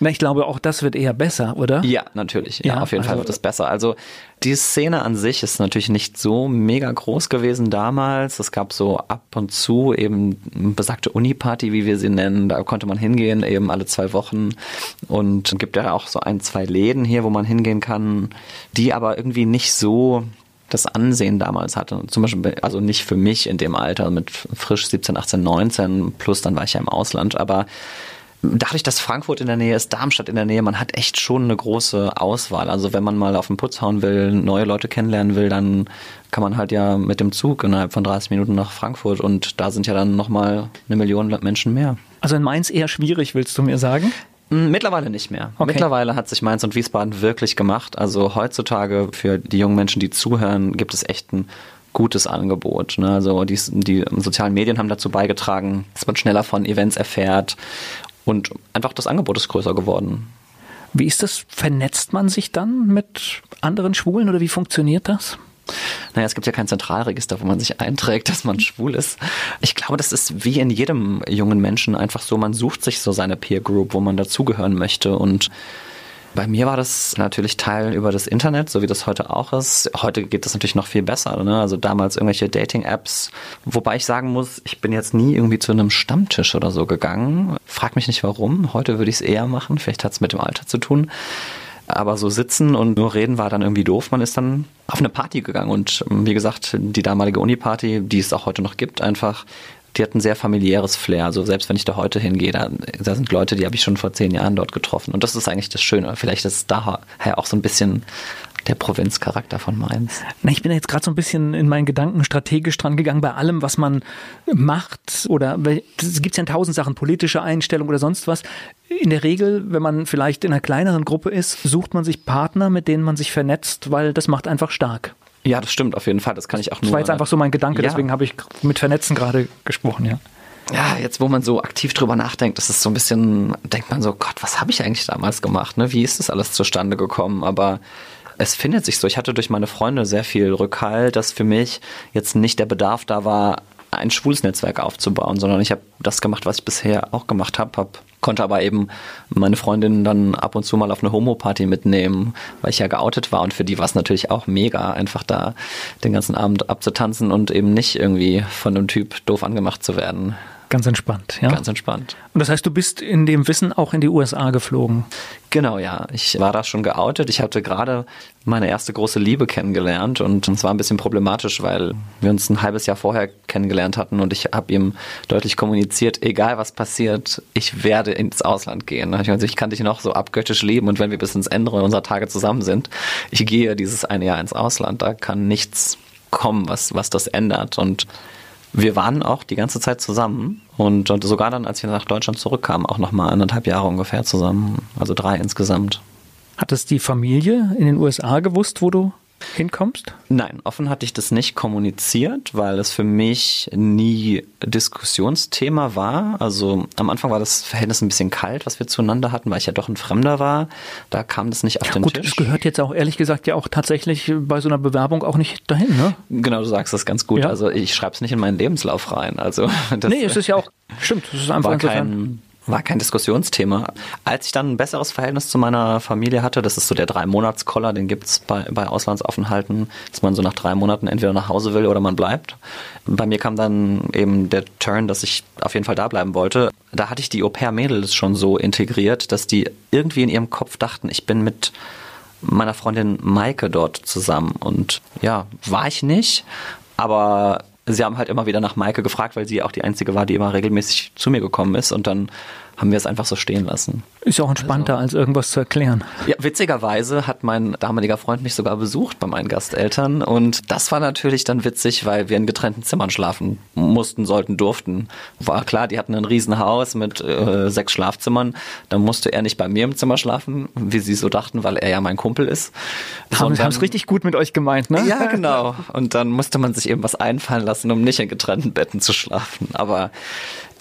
Na, ich glaube, auch das wird eher besser, oder? Ja, natürlich. Ja, ja auf jeden also Fall wird es besser. Also die Szene an sich ist natürlich nicht so mega groß gewesen damals. Es gab so ab und zu eben besagte Uni-Party, wie wir sie nennen. Da konnte man hingehen, eben alle zwei Wochen. Und gibt ja auch so ein, zwei Läden hier, wo man hingehen kann, die aber irgendwie nicht so das Ansehen damals hatte. Zum Beispiel, also nicht für mich in dem Alter mit frisch 17, 18, 19, plus dann war ich ja im Ausland, aber dadurch, dass Frankfurt in der Nähe ist, Darmstadt in der Nähe, man hat echt schon eine große Auswahl. Also wenn man mal auf den Putz hauen will, neue Leute kennenlernen will, dann kann man halt ja mit dem Zug innerhalb von 30 Minuten nach Frankfurt und da sind ja dann nochmal eine Million Menschen mehr. Also in Mainz eher schwierig, willst du mir sagen? Hm, mittlerweile nicht mehr. Okay. Mittlerweile hat sich Mainz und Wiesbaden wirklich gemacht. Also heutzutage für die jungen Menschen, die zuhören, gibt es echt ein gutes Angebot. Ne? Also die, die sozialen Medien haben dazu beigetragen, dass man schneller von Events erfährt und einfach das Angebot ist größer geworden. Wie ist das? Vernetzt man sich dann mit anderen Schwulen oder wie funktioniert das? Naja, es gibt ja kein Zentralregister, wo man sich einträgt, dass man schwul ist. Ich glaube, das ist wie in jedem jungen Menschen einfach so, man sucht sich so seine Peer Group, wo man dazugehören möchte und bei mir war das natürlich Teil über das Internet, so wie das heute auch ist. Heute geht das natürlich noch viel besser. Ne? Also damals irgendwelche Dating-Apps. Wobei ich sagen muss, ich bin jetzt nie irgendwie zu einem Stammtisch oder so gegangen. Frag mich nicht warum. Heute würde ich es eher machen. Vielleicht hat es mit dem Alter zu tun. Aber so sitzen und nur reden war dann irgendwie doof. Man ist dann auf eine Party gegangen und ähm, wie gesagt, die damalige Uni-Party, die es auch heute noch gibt, einfach die hat ein sehr familiäres Flair. Also selbst wenn ich da heute hingehe, da, da sind Leute, die habe ich schon vor zehn Jahren dort getroffen. Und das ist eigentlich das Schöne. Vielleicht ist daher auch so ein bisschen der Provinzcharakter von Mainz. Na, ich bin jetzt gerade so ein bisschen in meinen Gedanken strategisch dran gegangen bei allem, was man macht oder es gibt ja in tausend Sachen, politische Einstellung oder sonst was. In der Regel, wenn man vielleicht in einer kleineren Gruppe ist, sucht man sich Partner, mit denen man sich vernetzt, weil das macht einfach stark. Ja, das stimmt auf jeden Fall. Das kann ich auch nur. Das war jetzt einfach so mein Gedanke, ja. deswegen habe ich mit Vernetzen gerade gesprochen, ja. Ja, jetzt wo man so aktiv drüber nachdenkt, ist es so ein bisschen, denkt man so, Gott, was habe ich eigentlich damals gemacht? Ne? Wie ist das alles zustande gekommen? Aber es findet sich so. Ich hatte durch meine Freunde sehr viel Rückhalt, dass für mich jetzt nicht der Bedarf da war, ein schwules Netzwerk aufzubauen, sondern ich habe das gemacht, was ich bisher auch gemacht habe, hab, konnte aber eben meine Freundin dann ab und zu mal auf eine Homo-Party mitnehmen, weil ich ja geoutet war und für die war es natürlich auch mega, einfach da den ganzen Abend abzutanzen und eben nicht irgendwie von einem Typ doof angemacht zu werden. Ganz entspannt, ja. Ganz entspannt. Und das heißt, du bist in dem Wissen auch in die USA geflogen? Genau, ja. Ich war da schon geoutet. Ich hatte gerade meine erste große Liebe kennengelernt und es war ein bisschen problematisch, weil wir uns ein halbes Jahr vorher kennengelernt hatten und ich habe ihm deutlich kommuniziert, egal was passiert, ich werde ins Ausland gehen. Also ich kann dich noch so abgöttisch lieben und wenn wir bis ins Ende unserer Tage zusammen sind, ich gehe dieses eine Jahr ins Ausland. Da kann nichts kommen, was, was das ändert und wir waren auch die ganze Zeit zusammen und, und sogar dann, als wir nach Deutschland zurückkamen, auch nochmal anderthalb Jahre ungefähr zusammen, also drei insgesamt. Hat es die Familie in den USA gewusst, wo du hinkommst? Nein, offen hatte ich das nicht kommuniziert, weil es für mich nie Diskussionsthema war. Also am Anfang war das Verhältnis ein bisschen kalt, was wir zueinander hatten, weil ich ja doch ein Fremder war. Da kam das nicht auf ja, den gut, Tisch. Das gehört jetzt auch ehrlich gesagt ja auch tatsächlich bei so einer Bewerbung auch nicht dahin, ne? Genau, du sagst das ganz gut. Ja. Also ich schreibe es nicht in meinen Lebenslauf rein. Also das, nee, es ist ja auch stimmt. Es ist einfach war kein, war kein Diskussionsthema. Als ich dann ein besseres Verhältnis zu meiner Familie hatte, das ist so der Drei-Monats-Koller, den gibt's bei, bei Auslandsaufenthalten, dass man so nach drei Monaten entweder nach Hause will oder man bleibt. Bei mir kam dann eben der Turn, dass ich auf jeden Fall da bleiben wollte. Da hatte ich die Au-pair-Mädels schon so integriert, dass die irgendwie in ihrem Kopf dachten, ich bin mit meiner Freundin Maike dort zusammen. Und ja, war ich nicht, aber sie haben halt immer wieder nach Maike gefragt, weil sie auch die einzige war, die immer regelmäßig zu mir gekommen ist. Und dann haben wir es einfach so stehen lassen. Ist ja auch entspannter, also, als irgendwas zu erklären. Ja, witzigerweise hat mein damaliger Freund mich sogar besucht bei meinen Gasteltern und das war natürlich dann witzig, weil wir in getrennten Zimmern schlafen mussten, sollten, durften. War klar, die hatten ein Riesenhaus mit äh, sechs Schlafzimmern. Dann musste er nicht bei mir im Zimmer schlafen, wie sie so dachten, weil er ja mein Kumpel ist. Haben es richtig gut mit euch gemeint, ne? Ja, genau. Und dann musste man sich eben was einfallen lassen, um nicht in getrennten Betten zu schlafen. Aber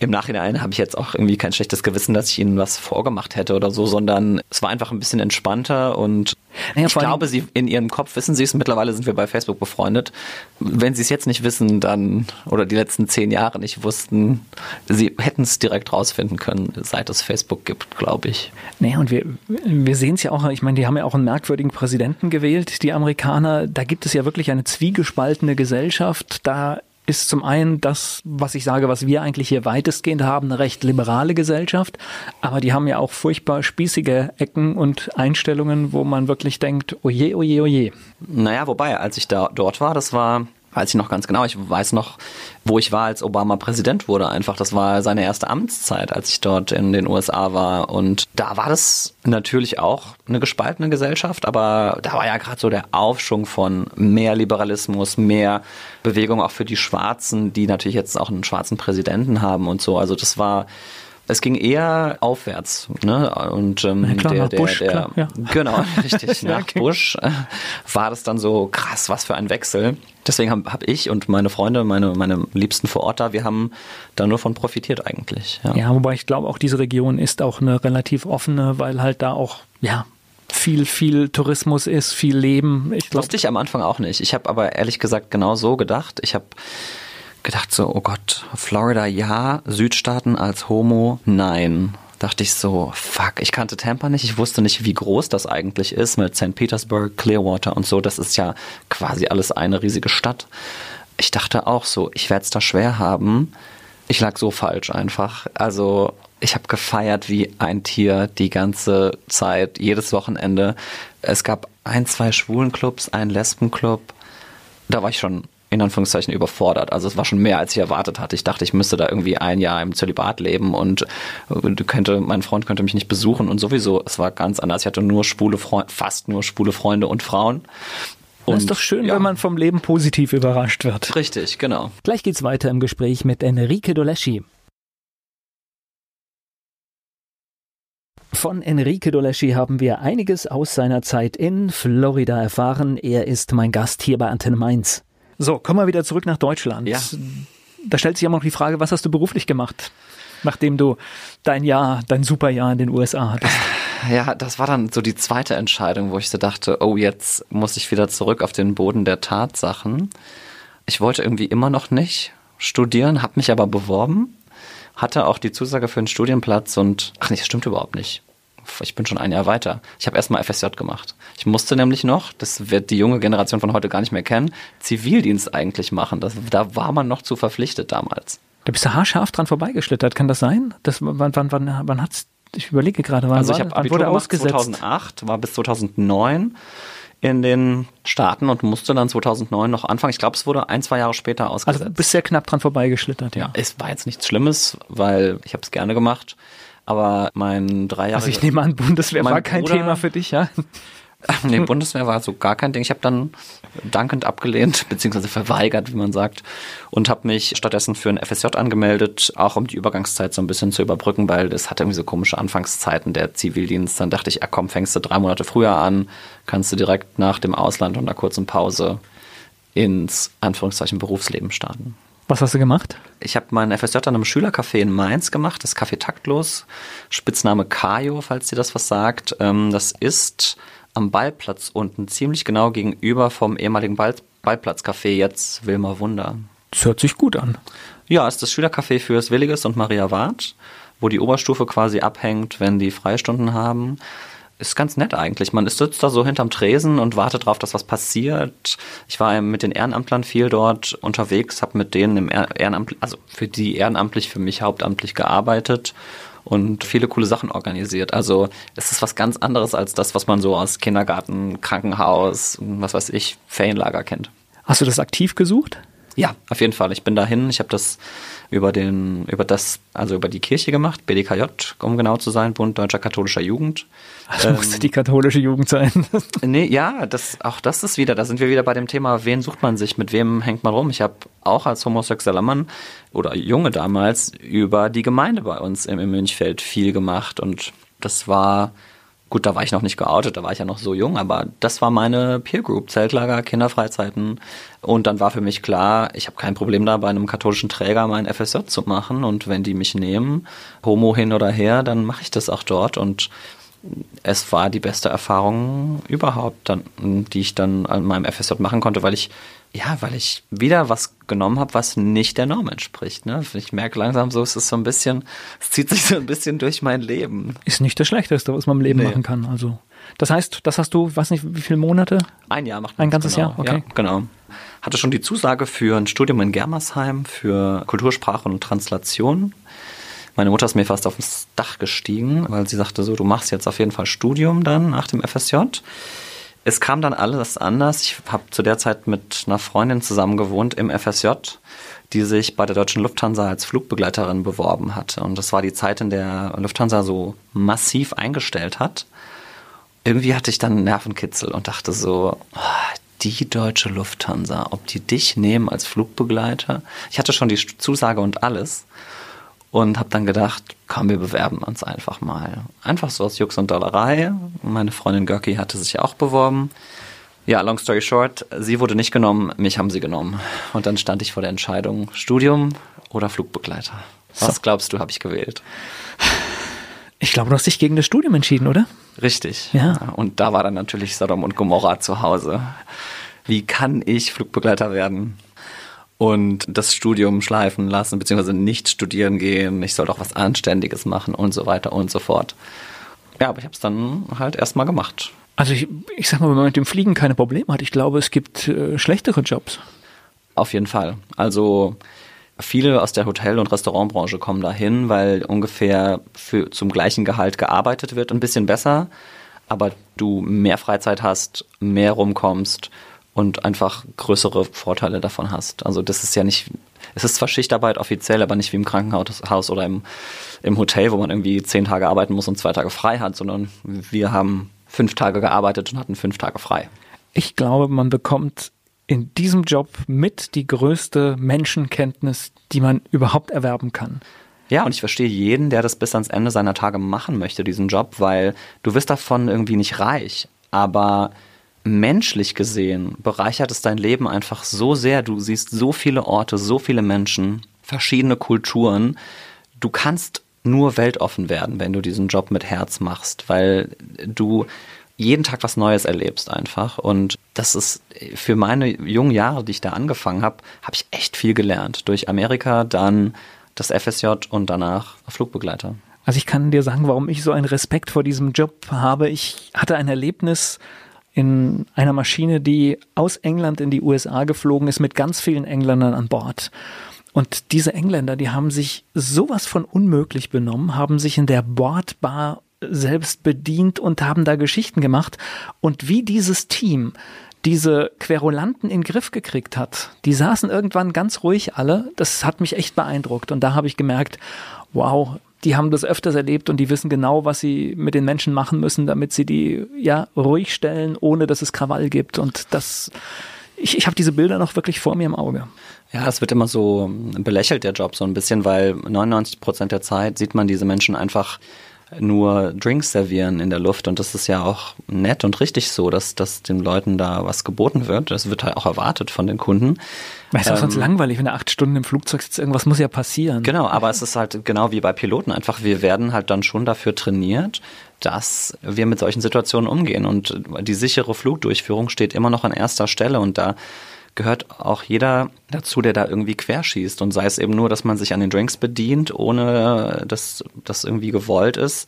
im Nachhinein habe ich jetzt auch irgendwie kein schlechtes Gewissen, dass ich ihnen was vorgemacht hätte oder so, sondern es war einfach ein bisschen entspannter und naja, ich glaube, sie in ihrem Kopf wissen sie es. Mittlerweile sind wir bei Facebook befreundet. Wenn sie es jetzt nicht wissen, dann oder die letzten zehn Jahre nicht wussten, sie hätten es direkt rausfinden können, seit es Facebook gibt, glaube ich. Naja, und wir, wir sehen es ja auch, ich meine, die haben ja auch einen merkwürdigen Präsidenten gewählt, die Amerikaner. Da gibt es ja wirklich eine zwiegespaltene Gesellschaft. Da ist zum einen das, was ich sage, was wir eigentlich hier weitestgehend haben, eine recht liberale Gesellschaft, aber die haben ja auch furchtbar spießige Ecken und Einstellungen, wo man wirklich denkt, oje, oje, oje. Naja, wobei, als ich da dort war, das war weiß ich noch ganz genau. Ich weiß noch, wo ich war, als Obama Präsident wurde. Einfach, das war seine erste Amtszeit, als ich dort in den USA war. Und da war das natürlich auch eine gespaltene Gesellschaft, aber da war ja gerade so der Aufschwung von mehr Liberalismus, mehr Bewegung auch für die Schwarzen, die natürlich jetzt auch einen schwarzen Präsidenten haben und so. Also das war es ging eher aufwärts, ne? Und ähm, ja, klar, der, der, Bush, der, klar, ja. genau, richtig. nach. Bush äh, war das dann so krass, was für ein Wechsel. Deswegen habe hab ich und meine Freunde, meine, meine Liebsten vor Ort da, wir haben da nur von profitiert eigentlich. Ja, ja wobei ich glaube, auch diese Region ist auch eine relativ offene, weil halt da auch, ja, viel, viel Tourismus ist, viel Leben. Ich glaub, Wusste ich am Anfang auch nicht. Ich habe aber ehrlich gesagt genau so gedacht. Ich habe gedacht so, oh Gott, Florida ja, Südstaaten als Homo nein. Dachte ich so, fuck, ich kannte Tampa nicht, ich wusste nicht, wie groß das eigentlich ist mit St. Petersburg, Clearwater und so. Das ist ja quasi alles eine riesige Stadt. Ich dachte auch so, ich werde es da schwer haben. Ich lag so falsch einfach. Also ich habe gefeiert wie ein Tier die ganze Zeit, jedes Wochenende. Es gab ein, zwei Schwulenclubs, einen Lesbenclub. Da war ich schon in Anführungszeichen überfordert. Also es war schon mehr, als ich erwartet hatte. Ich dachte, ich müsste da irgendwie ein Jahr im Zölibat leben und äh, könnte, mein Freund könnte mich nicht besuchen und sowieso, es war ganz anders. Ich hatte nur schwule Freunde, fast nur schwule Freunde und Frauen. Und, das ist doch schön, ja. wenn man vom Leben positiv überrascht wird. Richtig, genau. Gleich geht's weiter im Gespräch mit Enrique Doleschi. Von Enrique Doleschi haben wir einiges aus seiner Zeit in Florida erfahren. Er ist mein Gast hier bei Antenne Mainz. So, kommen wir wieder zurück nach Deutschland. Ja. Da stellt sich immer noch die Frage, was hast du beruflich gemacht, nachdem du dein Jahr, dein Superjahr in den USA hattest? Ja, das war dann so die zweite Entscheidung, wo ich so dachte, oh, jetzt muss ich wieder zurück auf den Boden der Tatsachen. Ich wollte irgendwie immer noch nicht studieren, habe mich aber beworben, hatte auch die Zusage für einen Studienplatz und ach nee, das stimmt überhaupt nicht ich bin schon ein Jahr weiter. Ich habe erstmal FSJ gemacht. Ich musste nämlich noch, das wird die junge Generation von heute gar nicht mehr kennen, Zivildienst eigentlich machen. Das, da war man noch zu verpflichtet damals. Da bist du haarscharf dran vorbeigeschlittert, kann das sein? Das, wann wann, wann, wann hat's, ich überlege gerade, wann, also ich hab Abitur wurde ausgesetzt? 2008, war bis 2009 in den Staaten und musste dann 2009 noch anfangen. Ich glaube, es wurde ein, zwei Jahre später ausgesetzt. Also bist sehr knapp dran vorbeigeschlittert, ja. ja es war jetzt nichts Schlimmes, weil ich habe es gerne gemacht. Aber mein drei Jahre. Also ich nehme an, Bundeswehr war kein Bruder, Thema für dich, ja? Nee, Bundeswehr war so gar kein Ding. Ich habe dann dankend abgelehnt, beziehungsweise verweigert, wie man sagt, und habe mich stattdessen für ein FSJ angemeldet, auch um die Übergangszeit so ein bisschen zu überbrücken, weil das hatte irgendwie so komische Anfangszeiten der Zivildienst. Dann dachte ich, ah komm, fängst du drei Monate früher an, kannst du direkt nach dem Ausland und einer kurzen Pause ins Anführungszeichen Berufsleben starten. Was hast du gemacht? Ich habe meinen FSJ an einem Schülercafé in Mainz gemacht, das Café Taktlos, Spitzname Kajo, falls dir das was sagt. Ähm, das ist am Ballplatz unten, ziemlich genau gegenüber vom ehemaligen Ball Ballplatzcafé, jetzt Wilmer Wunder. Das hört sich gut an. Ja, ist das Schülercafé fürs Williges und Maria Wart, wo die Oberstufe quasi abhängt, wenn die Freistunden haben. Ist ganz nett eigentlich. Man sitzt da so hinterm Tresen und wartet darauf, dass was passiert. Ich war mit den Ehrenamtlern viel dort unterwegs, habe mit denen im Ehrenamt, also für die ehrenamtlich, für mich hauptamtlich gearbeitet und viele coole Sachen organisiert. Also es ist was ganz anderes als das, was man so aus Kindergarten, Krankenhaus, was weiß ich, Ferienlager kennt. Hast du das aktiv gesucht? Ja, auf jeden Fall. Ich bin dahin. Ich habe das über den, über das, also über die Kirche gemacht, BDKJ, um genau zu sein, Bund Deutscher Katholischer Jugend. Das ähm, musste die katholische Jugend sein. nee, ja, das, auch das ist wieder, da sind wir wieder bei dem Thema, wen sucht man sich, mit wem hängt man rum. Ich habe auch als homosexueller Mann oder Junge damals über die Gemeinde bei uns im, im Münchfeld viel gemacht und das war, Gut, da war ich noch nicht geoutet, da war ich ja noch so jung, aber das war meine Peer Group, Zeltlager, Kinderfreizeiten. Und dann war für mich klar, ich habe kein Problem da bei einem katholischen Träger mein FSJ zu machen. Und wenn die mich nehmen, Homo hin oder her, dann mache ich das auch dort. Und es war die beste Erfahrung überhaupt, dann, die ich dann an meinem FSJ machen konnte, weil ich ja, weil ich wieder was genommen habe, was nicht der Norm entspricht. Ne? Ich merke langsam so, es ist so ein bisschen, es zieht sich so ein bisschen durch mein Leben. Ist nicht das Schlechteste, was man im Leben nee. machen kann. Also, das heißt, das hast du, weiß nicht, wie viele Monate? Ein Jahr macht man Ein ganzes genau. Jahr, okay. Ja, genau. Hatte schon die Zusage für ein Studium in Germersheim für Kultursprache und Translation. Meine Mutter ist mir fast aufs Dach gestiegen, weil sie sagte so, du machst jetzt auf jeden Fall Studium dann nach dem FSJ es kam dann alles anders. Ich habe zu der Zeit mit einer Freundin zusammen gewohnt im FSJ, die sich bei der Deutschen Lufthansa als Flugbegleiterin beworben hatte. Und das war die Zeit, in der Lufthansa so massiv eingestellt hat. Irgendwie hatte ich dann einen Nervenkitzel und dachte so, oh, die deutsche Lufthansa, ob die dich nehmen als Flugbegleiter? Ich hatte schon die Zusage und alles und habe dann gedacht, komm, wir bewerben uns einfach mal. Einfach so aus Jux und Dollerei. Meine Freundin Görki hatte sich auch beworben. Ja, long story short, sie wurde nicht genommen, mich haben sie genommen. Und dann stand ich vor der Entscheidung, Studium oder Flugbegleiter. Was so. glaubst du, habe ich gewählt? Ich glaube, du hast dich gegen das Studium entschieden, oder? Richtig. Ja. Und da war dann natürlich Sodom und Gomorra zu Hause. Wie kann ich Flugbegleiter werden? Und das Studium schleifen lassen, beziehungsweise nicht studieren gehen, ich soll doch was Anständiges machen und so weiter und so fort. Ja, aber ich habe es dann halt erstmal gemacht. Also ich, ich sag mal, wenn man mit dem Fliegen keine Probleme hat, ich glaube, es gibt äh, schlechtere Jobs. Auf jeden Fall. Also viele aus der Hotel- und Restaurantbranche kommen dahin, weil ungefähr für, zum gleichen Gehalt gearbeitet wird, ein bisschen besser, aber du mehr Freizeit hast, mehr rumkommst und einfach größere Vorteile davon hast. Also das ist ja nicht, es ist zwar Schichtarbeit offiziell, aber nicht wie im Krankenhaus oder im, im Hotel, wo man irgendwie zehn Tage arbeiten muss und zwei Tage frei hat, sondern wir haben fünf Tage gearbeitet und hatten fünf Tage frei. Ich glaube, man bekommt in diesem Job mit die größte Menschenkenntnis, die man überhaupt erwerben kann. Ja, und ich verstehe jeden, der das bis ans Ende seiner Tage machen möchte, diesen Job, weil du wirst davon irgendwie nicht reich, aber menschlich gesehen bereichert es dein Leben einfach so sehr. Du siehst so viele Orte, so viele Menschen, verschiedene Kulturen. Du kannst nur weltoffen werden, wenn du diesen Job mit Herz machst, weil du jeden Tag was Neues erlebst einfach. Und das ist für meine jungen Jahre, die ich da angefangen habe, habe ich echt viel gelernt. Durch Amerika, dann das FSJ und danach Flugbegleiter. Also ich kann dir sagen, warum ich so einen Respekt vor diesem Job habe. Ich hatte ein Erlebnis, in einer Maschine, die aus England in die USA geflogen ist mit ganz vielen Engländern an Bord. Und diese Engländer, die haben sich sowas von unmöglich benommen, haben sich in der Bordbar selbst bedient und haben da Geschichten gemacht. Und wie dieses Team diese Querulanten in den Griff gekriegt hat, die saßen irgendwann ganz ruhig alle, das hat mich echt beeindruckt. Und da habe ich gemerkt, wow, die haben das öfters erlebt und die wissen genau, was sie mit den Menschen machen müssen, damit sie die ja ruhig stellen, ohne dass es Krawall gibt. Und das, ich, ich habe diese Bilder noch wirklich vor mir im Auge. Ja, es wird immer so belächelt, der Job, so ein bisschen, weil 99 Prozent der Zeit sieht man diese Menschen einfach nur Drinks servieren in der Luft und das ist ja auch nett und richtig so, dass, dass den Leuten da was geboten wird. Das wird halt auch erwartet von den Kunden. Ist auch ähm, sonst langweilig, wenn er acht Stunden im Flugzeug sitzt. Irgendwas muss ja passieren. Genau, aber es ist halt genau wie bei Piloten einfach. Wir werden halt dann schon dafür trainiert, dass wir mit solchen Situationen umgehen und die sichere Flugdurchführung steht immer noch an erster Stelle und da gehört auch jeder dazu, der da irgendwie querschießt. Und sei es eben nur, dass man sich an den Drinks bedient, ohne dass das irgendwie gewollt ist,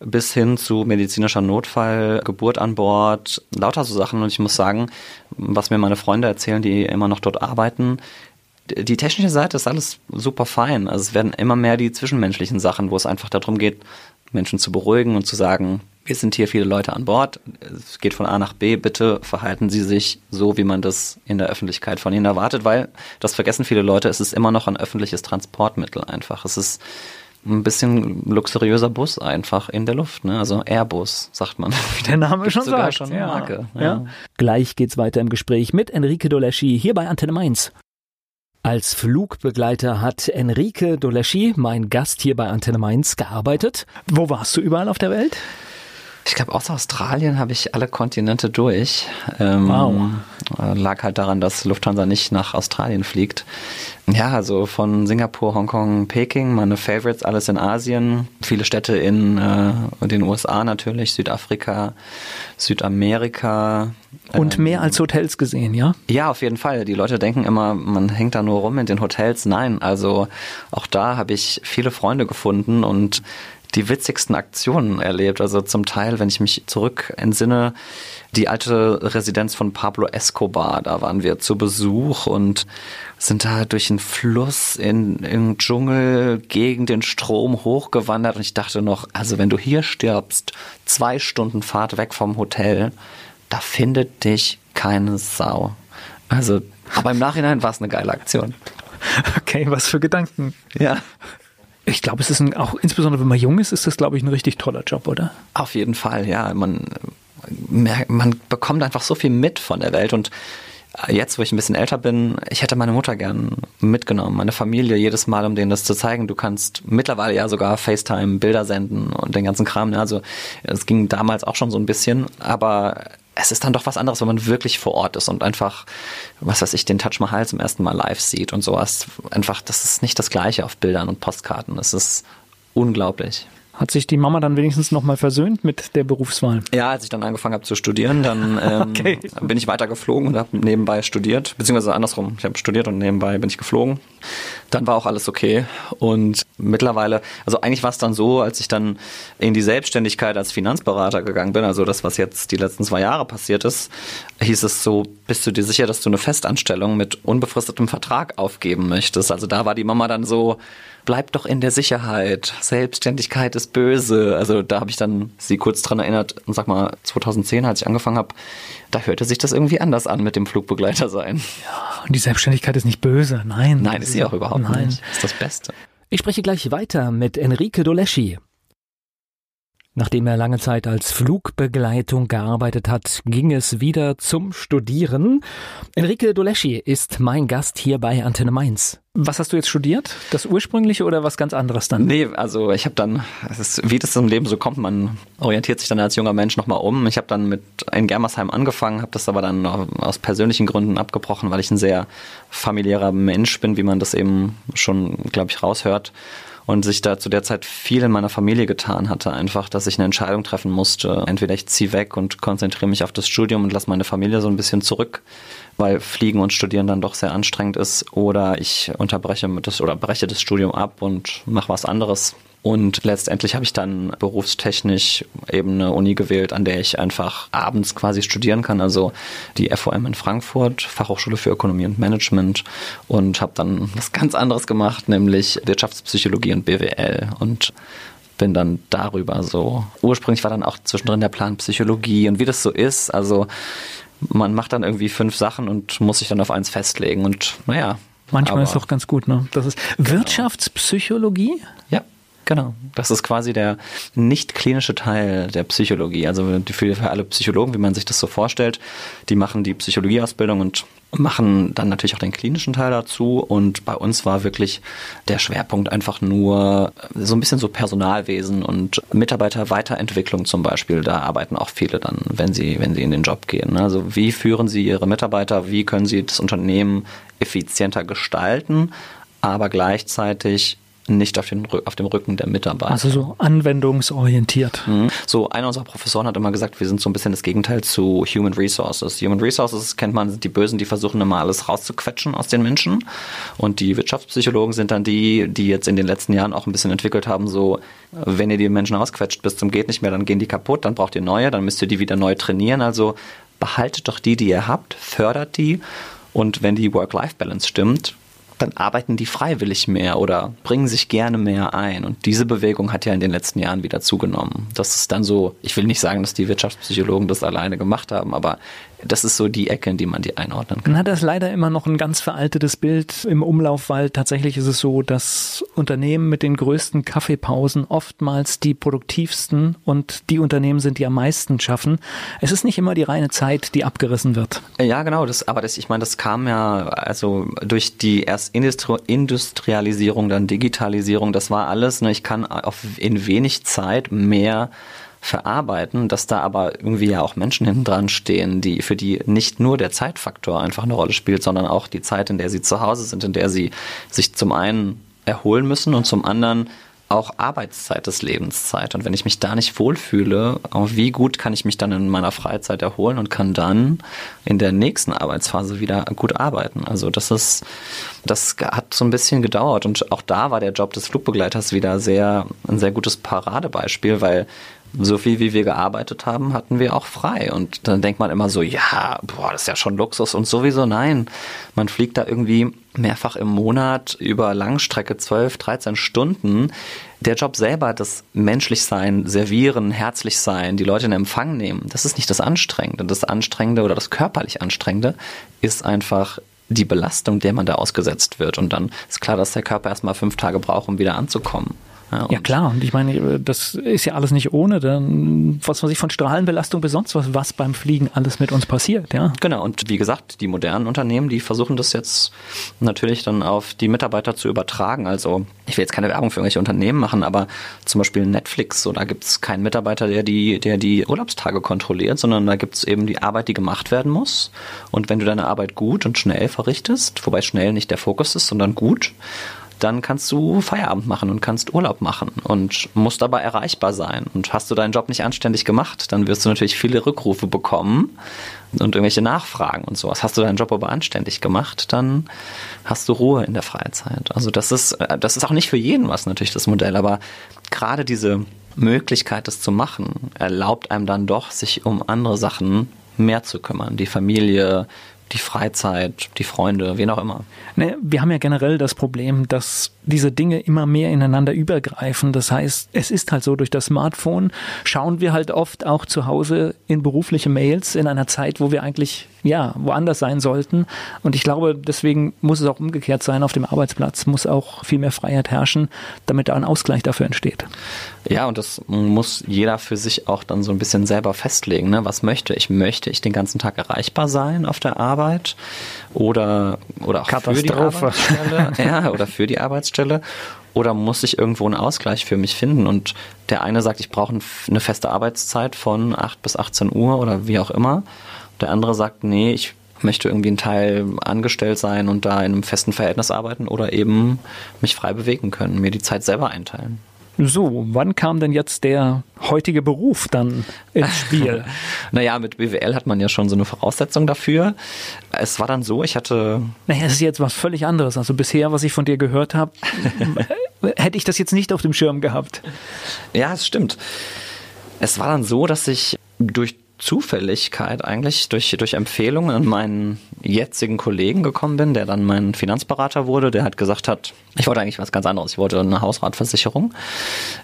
bis hin zu medizinischer Notfall, Geburt an Bord, lauter so Sachen. Und ich muss sagen, was mir meine Freunde erzählen, die immer noch dort arbeiten, die technische Seite ist alles super fein. Also es werden immer mehr die zwischenmenschlichen Sachen, wo es einfach darum geht, Menschen zu beruhigen und zu sagen, wir sind hier viele Leute an Bord, es geht von A nach B, bitte verhalten Sie sich so, wie man das in der Öffentlichkeit von Ihnen erwartet, weil, das vergessen viele Leute, es ist immer noch ein öffentliches Transportmittel einfach. Es ist ein bisschen luxuriöser Bus einfach in der Luft, ne? Also Airbus, sagt man. Wie der Name schon sagt. Schon ja. Marke. Ja. ja. Gleich geht's weiter im Gespräch mit Enrique Doleschi hier bei Antenne Mainz. Als Flugbegleiter hat Enrique Doleschi, mein Gast hier bei Antenne Mainz, gearbeitet. Wo warst du überall auf der Welt? Ich glaube, aus Australien habe ich alle Kontinente durch. Ähm, wow. Lag halt daran, dass Lufthansa nicht nach Australien fliegt. Ja, also von Singapur, Hongkong, Peking, meine Favorites, alles in Asien. Viele Städte in äh, den USA natürlich, Südafrika, Südamerika. Und ähm, mehr als Hotels gesehen, ja? Ja, auf jeden Fall. Die Leute denken immer, man hängt da nur rum in den Hotels. Nein, also auch da habe ich viele Freunde gefunden und die witzigsten Aktionen erlebt. Also zum Teil, wenn ich mich zurück entsinne, die alte Residenz von Pablo Escobar, da waren wir zu Besuch und sind da durch einen Fluss in, im Dschungel gegen den Strom hochgewandert und ich dachte noch, also wenn du hier stirbst, zwei Stunden Fahrt weg vom Hotel, da findet dich keine Sau. Also, aber im Nachhinein war es eine geile Aktion. Okay, was für Gedanken. Ja. Ich glaube, es ist ein, auch insbesondere wenn man jung ist, ist das, glaube ich, ein richtig toller Job, oder? Auf jeden Fall, ja. Man, man bekommt einfach so viel mit von der Welt und jetzt, wo ich ein bisschen älter bin, ich hätte meine Mutter gern mitgenommen, meine Familie jedes Mal, um denen das zu zeigen. Du kannst mittlerweile ja sogar FaceTime Bilder senden und den ganzen Kram. Ne? Also es ging damals auch schon so ein bisschen, aber es ist dann doch was anderes, wenn man wirklich vor Ort ist und einfach, was weiß ich, den Touch Mahal zum ersten Mal live sieht und sowas. Einfach, das ist nicht das Gleiche auf Bildern und Postkarten. Es ist unglaublich. Hat sich die Mama dann wenigstens nochmal versöhnt mit der Berufswahl? Ja, als ich dann angefangen habe zu studieren, dann ähm, okay. bin ich weiter geflogen und habe nebenbei studiert, beziehungsweise andersrum. Ich habe studiert und nebenbei bin ich geflogen. Dann war auch alles okay. Und mittlerweile, also eigentlich war es dann so, als ich dann in die Selbstständigkeit als Finanzberater gegangen bin, also das, was jetzt die letzten zwei Jahre passiert ist, hieß es so, bist du dir sicher, dass du eine Festanstellung mit unbefristetem Vertrag aufgeben möchtest? Also da war die Mama dann so, bleib doch in der Sicherheit. Selbstständigkeit ist böse. Also da habe ich dann sie kurz dran erinnert und sag mal, 2010, als ich angefangen habe, da hörte sich das irgendwie anders an mit dem Flugbegleiter sein. Ja, und die Selbstständigkeit ist nicht böse, nein. Nein, ist sie auch überhaupt nein. nicht. Ist das Beste. Ich spreche gleich weiter mit Enrique Doleschi. Nachdem er lange Zeit als Flugbegleitung gearbeitet hat, ging es wieder zum Studieren. Enrique Doleschi ist mein Gast hier bei Antenne Mainz. Was hast du jetzt studiert? Das ursprüngliche oder was ganz anderes dann? Nee, also ich habe dann, ist, wie das im Leben so kommt, man orientiert sich dann als junger Mensch nochmal um. Ich habe dann mit in Germersheim angefangen, habe das aber dann aus persönlichen Gründen abgebrochen, weil ich ein sehr familiärer Mensch bin, wie man das eben schon, glaube ich, raushört und sich da zu der Zeit viel in meiner Familie getan hatte, einfach, dass ich eine Entscheidung treffen musste. Entweder ich ziehe weg und konzentriere mich auf das Studium und lasse meine Familie so ein bisschen zurück, weil Fliegen und Studieren dann doch sehr anstrengend ist, oder ich unterbreche das oder breche das Studium ab und mache was anderes. Und letztendlich habe ich dann berufstechnisch eben eine Uni gewählt, an der ich einfach abends quasi studieren kann. Also die FOM in Frankfurt, Fachhochschule für Ökonomie und Management. Und habe dann was ganz anderes gemacht, nämlich Wirtschaftspsychologie und BWL. Und bin dann darüber so. Ursprünglich war dann auch zwischendrin der Plan Psychologie und wie das so ist. Also man macht dann irgendwie fünf Sachen und muss sich dann auf eins festlegen. Und naja. Manchmal ist es doch ganz gut, ne? Das ist genau. Wirtschaftspsychologie? Ja. Genau. Das ist quasi der nicht klinische Teil der Psychologie. Also für, für alle Psychologen, wie man sich das so vorstellt, die machen die Psychologieausbildung und machen dann natürlich auch den klinischen Teil dazu. Und bei uns war wirklich der Schwerpunkt einfach nur so ein bisschen so Personalwesen und Mitarbeiterweiterentwicklung zum Beispiel. Da arbeiten auch viele dann, wenn sie, wenn sie in den Job gehen. Also wie führen sie ihre Mitarbeiter? Wie können sie das Unternehmen effizienter gestalten? aber gleichzeitig nicht auf, den, auf dem Rücken der Mitarbeiter. Also so anwendungsorientiert. Mhm. So, einer unserer Professoren hat immer gesagt, wir sind so ein bisschen das Gegenteil zu Human Resources. Human Resources kennt man, sind die Bösen, die versuchen immer alles rauszuquetschen aus den Menschen. Und die Wirtschaftspsychologen sind dann die, die jetzt in den letzten Jahren auch ein bisschen entwickelt haben, so, wenn ihr die Menschen rausquetscht bis zum geht nicht mehr, dann gehen die kaputt, dann braucht ihr neue, dann müsst ihr die wieder neu trainieren. Also behaltet doch die, die ihr habt, fördert die. Und wenn die Work-Life-Balance stimmt, dann arbeiten die freiwillig mehr oder bringen sich gerne mehr ein. Und diese Bewegung hat ja in den letzten Jahren wieder zugenommen. Das ist dann so, ich will nicht sagen, dass die Wirtschaftspsychologen das alleine gemacht haben, aber das ist so die Ecke, in die man die einordnen kann. Hat das leider immer noch ein ganz veraltetes Bild im Umlauf, weil tatsächlich ist es so, dass Unternehmen mit den größten Kaffeepausen oftmals die produktivsten und die Unternehmen sind, die am meisten schaffen. Es ist nicht immer die reine Zeit, die abgerissen wird. Ja, genau. Das, aber das, ich meine, das kam ja also durch die erst Industri Industrialisierung, dann Digitalisierung. Das war alles. Ne, ich kann auf, in wenig Zeit mehr verarbeiten, dass da aber irgendwie ja auch Menschen hinten dran stehen, die, für die nicht nur der Zeitfaktor einfach eine Rolle spielt, sondern auch die Zeit, in der sie zu Hause sind, in der sie sich zum einen erholen müssen und zum anderen auch Arbeitszeit ist Lebenszeit. Und wenn ich mich da nicht wohlfühle, wie gut kann ich mich dann in meiner Freizeit erholen und kann dann in der nächsten Arbeitsphase wieder gut arbeiten? Also das ist, das hat so ein bisschen gedauert. Und auch da war der Job des Flugbegleiters wieder sehr, ein sehr gutes Paradebeispiel, weil so viel wie wir gearbeitet haben, hatten wir auch frei. Und dann denkt man immer so, ja, boah, das ist ja schon Luxus und sowieso nein. Man fliegt da irgendwie mehrfach im Monat über Langstrecke 12, 13 Stunden. Der Job selber, das menschlich sein, servieren, herzlich sein, die Leute in Empfang nehmen, das ist nicht das Anstrengende. Das Anstrengende oder das körperlich Anstrengende ist einfach die Belastung, der man da ausgesetzt wird. Und dann ist klar, dass der Körper erstmal fünf Tage braucht, um wieder anzukommen. Ja, ja, klar, und ich meine, das ist ja alles nicht ohne, dann, was man sich von Strahlenbelastung bis sonst was, was beim Fliegen alles mit uns passiert, ja. Genau, und wie gesagt, die modernen Unternehmen, die versuchen das jetzt natürlich dann auf die Mitarbeiter zu übertragen. Also ich will jetzt keine Werbung für irgendwelche Unternehmen machen, aber zum Beispiel Netflix, so da gibt es keinen Mitarbeiter, der die, der die Urlaubstage kontrolliert, sondern da gibt es eben die Arbeit, die gemacht werden muss. Und wenn du deine Arbeit gut und schnell verrichtest, wobei schnell nicht der Fokus ist, sondern gut, dann kannst du Feierabend machen und kannst Urlaub machen und musst aber erreichbar sein. Und hast du deinen Job nicht anständig gemacht, dann wirst du natürlich viele Rückrufe bekommen und irgendwelche Nachfragen und sowas. Hast du deinen Job aber anständig gemacht, dann hast du Ruhe in der Freizeit. Also das ist, das ist auch nicht für jeden was natürlich das Modell, aber gerade diese Möglichkeit, das zu machen, erlaubt einem dann doch, sich um andere Sachen mehr zu kümmern. Die Familie, die Freizeit, die Freunde, wen auch immer. Ne, wir haben ja generell das Problem, dass diese Dinge immer mehr ineinander übergreifen. Das heißt, es ist halt so, durch das Smartphone schauen wir halt oft auch zu Hause in berufliche Mails in einer Zeit, wo wir eigentlich ja woanders sein sollten. Und ich glaube, deswegen muss es auch umgekehrt sein. Auf dem Arbeitsplatz muss auch viel mehr Freiheit herrschen, damit da ein Ausgleich dafür entsteht. Ja, und das muss jeder für sich auch dann so ein bisschen selber festlegen. Ne? Was möchte ich? Möchte ich den ganzen Tag erreichbar sein auf der Arbeit oder oder auch für die Arbeitsstelle? ja, oder für die Arbeitsstelle oder muss ich irgendwo einen Ausgleich für mich finden? Und der eine sagt, ich brauche eine feste Arbeitszeit von 8 bis 18 Uhr oder wie auch immer. Der andere sagt, nee, ich möchte irgendwie ein Teil angestellt sein und da in einem festen Verhältnis arbeiten oder eben mich frei bewegen können, mir die Zeit selber einteilen. So, wann kam denn jetzt der heutige Beruf dann ins Spiel? naja, mit BWL hat man ja schon so eine Voraussetzung dafür. Es war dann so, ich hatte. Naja, es ist jetzt was völlig anderes. Also bisher, was ich von dir gehört habe, hätte ich das jetzt nicht auf dem Schirm gehabt. Ja, es stimmt. Es war dann so, dass ich durch Zufälligkeit eigentlich durch, durch Empfehlungen an meinen jetzigen Kollegen gekommen bin, der dann mein Finanzberater wurde, der hat gesagt hat, ich wollte eigentlich was ganz anderes, ich wollte eine Hausratversicherung,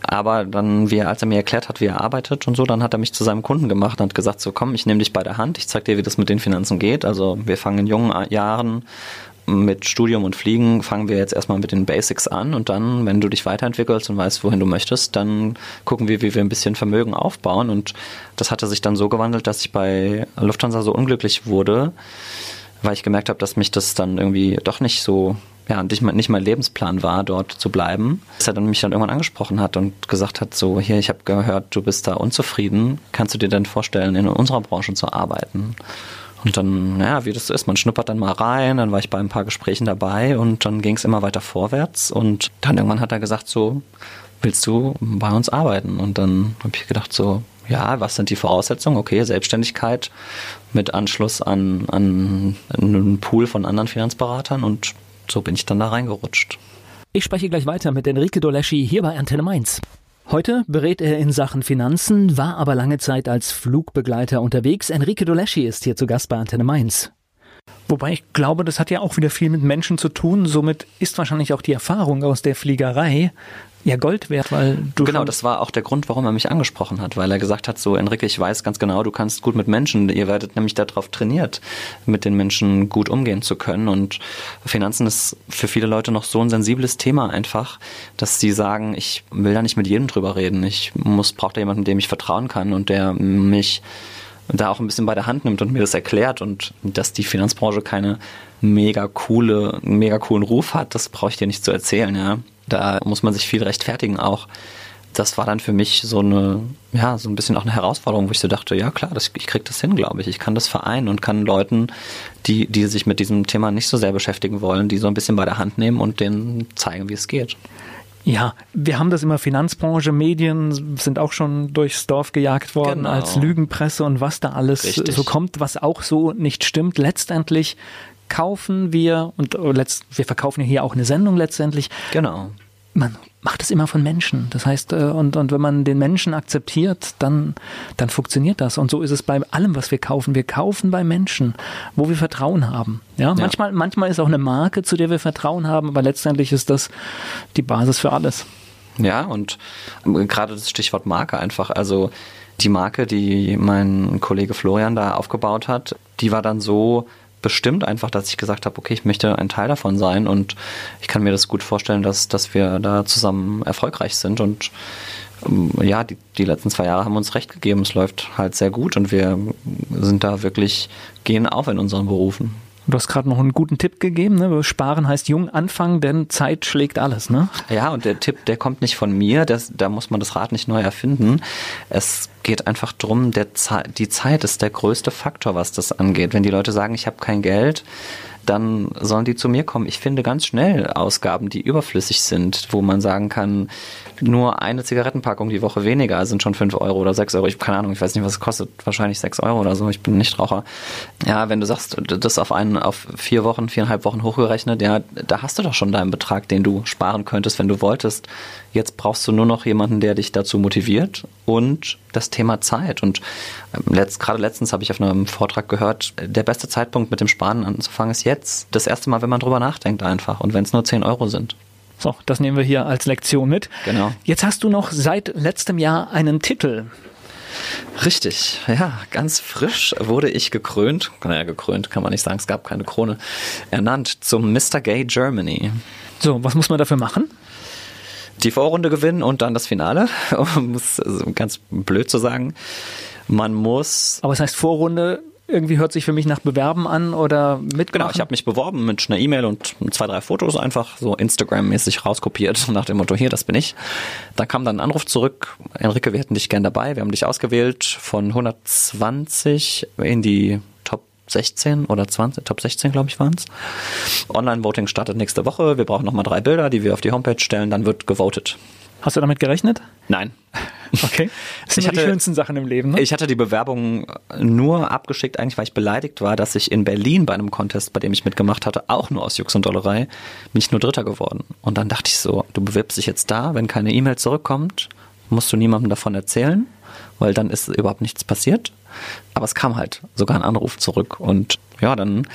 aber dann, wie er, als er mir erklärt hat, wie er arbeitet und so, dann hat er mich zu seinem Kunden gemacht und hat gesagt, so komm, ich nehme dich bei der Hand, ich zeig dir, wie das mit den Finanzen geht, also wir fangen in jungen Jahren mit Studium und Fliegen fangen wir jetzt erstmal mit den Basics an und dann, wenn du dich weiterentwickelst und weißt, wohin du möchtest, dann gucken wir, wie wir ein bisschen Vermögen aufbauen. Und das hatte sich dann so gewandelt, dass ich bei Lufthansa so unglücklich wurde, weil ich gemerkt habe, dass mich das dann irgendwie doch nicht so ja, nicht, nicht mein Lebensplan war, dort zu bleiben. Dass er dann mich dann irgendwann angesprochen hat und gesagt hat, so, hier, ich habe gehört, du bist da unzufrieden. Kannst du dir denn vorstellen, in unserer Branche zu arbeiten? Und dann, naja, wie das so ist, man schnuppert dann mal rein, dann war ich bei ein paar Gesprächen dabei und dann ging es immer weiter vorwärts und dann irgendwann hat er gesagt so, willst du bei uns arbeiten? Und dann habe ich gedacht so, ja, was sind die Voraussetzungen? Okay, Selbstständigkeit mit Anschluss an, an einen Pool von anderen Finanzberatern und so bin ich dann da reingerutscht. Ich spreche gleich weiter mit Enrique Doleschi hier bei Antenne Mainz. Heute berät er in Sachen Finanzen, war aber lange Zeit als Flugbegleiter unterwegs. Enrique Doleschi ist hier zu Gast bei Antenne Mainz. Wobei ich glaube, das hat ja auch wieder viel mit Menschen zu tun. Somit ist wahrscheinlich auch die Erfahrung aus der Fliegerei ja Gold wert, weil du. Genau, das war auch der Grund, warum er mich angesprochen hat, weil er gesagt hat, so Enrique, ich weiß ganz genau, du kannst gut mit Menschen, ihr werdet nämlich darauf trainiert, mit den Menschen gut umgehen zu können. Und Finanzen ist für viele Leute noch so ein sensibles Thema einfach, dass sie sagen, ich will da nicht mit jedem drüber reden. Ich muss, brauche da jemanden, dem ich vertrauen kann und der mich da auch ein bisschen bei der Hand nimmt und mir das erklärt und dass die Finanzbranche keine mega coole, mega coolen Ruf hat, das brauche ich dir nicht zu erzählen, ja. Da muss man sich viel rechtfertigen auch. Das war dann für mich so eine, ja, so ein bisschen auch eine Herausforderung, wo ich so dachte, ja klar, das, ich krieg das hin, glaube ich. Ich kann das vereinen und kann Leuten, die, die sich mit diesem Thema nicht so sehr beschäftigen wollen, die so ein bisschen bei der Hand nehmen und denen zeigen, wie es geht. Ja, wir haben das immer Finanzbranche, Medien sind auch schon durchs Dorf gejagt worden genau. als Lügenpresse und was da alles Richtig. so kommt, was auch so nicht stimmt. Letztendlich kaufen wir und oh, wir verkaufen ja hier auch eine Sendung letztendlich. Genau. Man macht es immer von Menschen. Das heißt, äh, und, und wenn man den Menschen akzeptiert, dann, dann funktioniert das. Und so ist es bei allem, was wir kaufen. Wir kaufen bei Menschen, wo wir Vertrauen haben. Ja, ja. manchmal, manchmal ist auch eine Marke, zu der wir Vertrauen haben, aber letztendlich ist das die Basis für alles. Ja, und gerade das Stichwort Marke einfach. Also, die Marke, die mein Kollege Florian da aufgebaut hat, die war dann so bestimmt einfach, dass ich gesagt habe, okay, ich möchte ein Teil davon sein und ich kann mir das gut vorstellen, dass, dass wir da zusammen erfolgreich sind und ähm, ja, die, die letzten zwei Jahre haben uns recht gegeben. Es läuft halt sehr gut und wir sind da wirklich, gehen auf in unseren Berufen. Du hast gerade noch einen guten Tipp gegeben. Ne? Sparen heißt jung anfangen, denn Zeit schlägt alles. Ne? Ja, und der Tipp, der kommt nicht von mir. Das, da muss man das Rad nicht neu erfinden. Es geht einfach darum, Ze die Zeit ist der größte Faktor, was das angeht. Wenn die Leute sagen, ich habe kein Geld, dann sollen die zu mir kommen. Ich finde ganz schnell Ausgaben, die überflüssig sind, wo man sagen kann, nur eine Zigarettenpackung die Woche weniger sind schon fünf Euro oder sechs Euro. Ich keine Ahnung, ich weiß nicht, was es kostet. Wahrscheinlich sechs Euro oder so. Ich bin nicht Raucher. Ja, wenn du sagst, das auf einen, auf vier Wochen, viereinhalb Wochen hochgerechnet, ja, da hast du doch schon deinen Betrag, den du sparen könntest, wenn du wolltest. Jetzt brauchst du nur noch jemanden, der dich dazu motiviert und das Thema Zeit. Und ähm, letzt, gerade letztens habe ich auf einem Vortrag gehört, der beste Zeitpunkt mit dem Sparen anzufangen ist jetzt. Das erste Mal, wenn man drüber nachdenkt einfach und wenn es nur zehn Euro sind. So, das nehmen wir hier als Lektion mit. Genau. Jetzt hast du noch seit letztem Jahr einen Titel. Richtig, ja, ganz frisch wurde ich gekrönt, naja, gekrönt kann man nicht sagen, es gab keine Krone, ernannt zum Mr. Gay Germany. So, was muss man dafür machen? Die Vorrunde gewinnen und dann das Finale, um es ganz blöd zu sagen. Man muss. Aber es heißt Vorrunde irgendwie hört sich für mich nach Bewerben an oder mitmachen. Genau, ich habe mich beworben mit einer E-Mail und zwei, drei Fotos einfach so Instagram-mäßig rauskopiert nach dem Motto, hier, das bin ich. Da kam dann ein Anruf zurück, Enrique, wir hätten dich gern dabei, wir haben dich ausgewählt von 120 in die Top 16 oder 20, Top 16 glaube ich waren es. Online-Voting startet nächste Woche, wir brauchen nochmal drei Bilder, die wir auf die Homepage stellen, dann wird gewotet. Hast du damit gerechnet? Nein. Okay. Das sind ich hatte, die schönsten Sachen im Leben. Ne? Ich hatte die Bewerbung nur abgeschickt, eigentlich, weil ich beleidigt war, dass ich in Berlin bei einem Contest, bei dem ich mitgemacht hatte, auch nur aus Jux und Dollerei, bin ich nur Dritter geworden. Und dann dachte ich so, du bewirbst dich jetzt da, wenn keine E-Mail zurückkommt, musst du niemandem davon erzählen, weil dann ist überhaupt nichts passiert. Aber es kam halt sogar ein Anruf zurück und ja, dann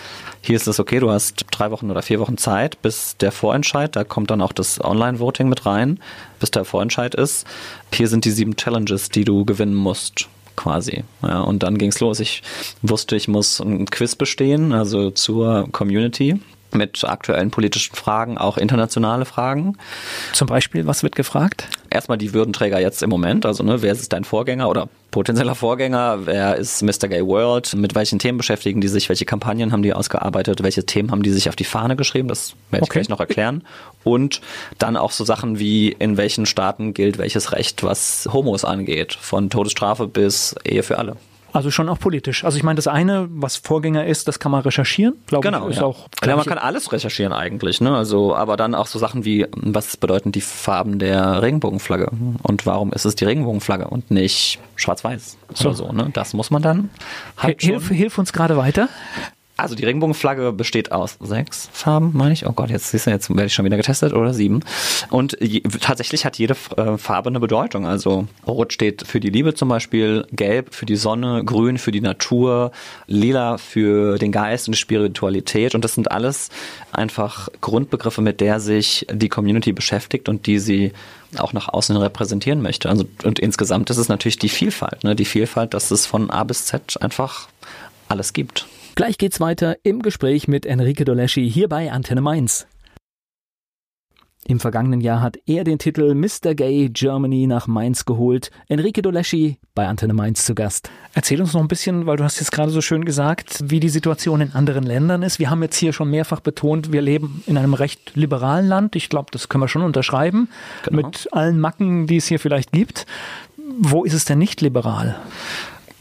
hier ist es okay, du hast drei Wochen oder vier Wochen Zeit, bis der Vorentscheid, da kommt dann auch das Online-Voting mit rein, bis der Vorentscheid ist. Hier sind die sieben Challenges, die du gewinnen musst quasi. Ja, und dann ging's los. Ich wusste, ich muss ein Quiz bestehen, also zur Community. mit aktuellen politischen Fragen, auch internationale Fragen. Zum Beispiel, was wird gefragt? Erstmal die Würdenträger jetzt im Moment, also ne, wer ist dein Vorgänger oder potenzieller Vorgänger, wer ist Mr. Gay World, mit welchen Themen beschäftigen die sich, welche Kampagnen haben die ausgearbeitet, welche Themen haben die sich auf die Fahne geschrieben, das werde ich okay. gleich noch erklären. Und dann auch so Sachen wie, in welchen Staaten gilt welches Recht, was Homos angeht, von Todesstrafe bis Ehe für alle. Also schon auch politisch. Also ich meine, das eine, was Vorgänger ist, das kann man recherchieren, glaube genau, ich. Ist ja. auch ja, man kann alles recherchieren eigentlich, ne? Also, aber dann auch so Sachen wie, was bedeuten die Farben der Regenbogenflagge und warum ist es die Regenbogenflagge und nicht Schwarz-Weiß so. oder so, ne? Das muss man dann halt hilf, hilf uns gerade weiter. Also die Regenbogenflagge besteht aus sechs Farben, meine ich. Oh Gott, jetzt siehst du, jetzt werde ich schon wieder getestet oder sieben. Und je, tatsächlich hat jede äh, Farbe eine Bedeutung. Also Rot steht für die Liebe zum Beispiel, Gelb für die Sonne, Grün für die Natur, Lila für den Geist und die Spiritualität. Und das sind alles einfach Grundbegriffe, mit der sich die Community beschäftigt und die sie auch nach außen repräsentieren möchte. Also, und insgesamt ist es natürlich die Vielfalt, ne? die Vielfalt, dass es von A bis Z einfach alles gibt. Gleich geht's weiter im Gespräch mit Enrique Doleschi hier bei Antenne Mainz. Im vergangenen Jahr hat er den Titel Mr. Gay Germany nach Mainz geholt. Enrique Doleschi bei Antenne Mainz zu Gast. Erzähl uns noch ein bisschen, weil du hast jetzt gerade so schön gesagt, wie die Situation in anderen Ländern ist. Wir haben jetzt hier schon mehrfach betont, wir leben in einem recht liberalen Land. Ich glaube, das können wir schon unterschreiben. Genau. Mit allen Macken, die es hier vielleicht gibt. Wo ist es denn nicht liberal?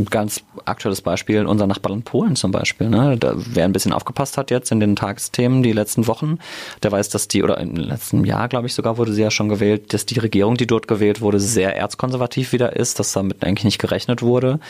Ganz aktuelles Beispiel, unser Nachbarland Polen zum Beispiel. Ne? Da, wer ein bisschen aufgepasst hat jetzt in den Tagesthemen die letzten Wochen, der weiß, dass die, oder im letzten Jahr, glaube ich, sogar wurde sie ja schon gewählt, dass die Regierung, die dort gewählt wurde, sehr erzkonservativ wieder ist, dass damit eigentlich nicht gerechnet wurde.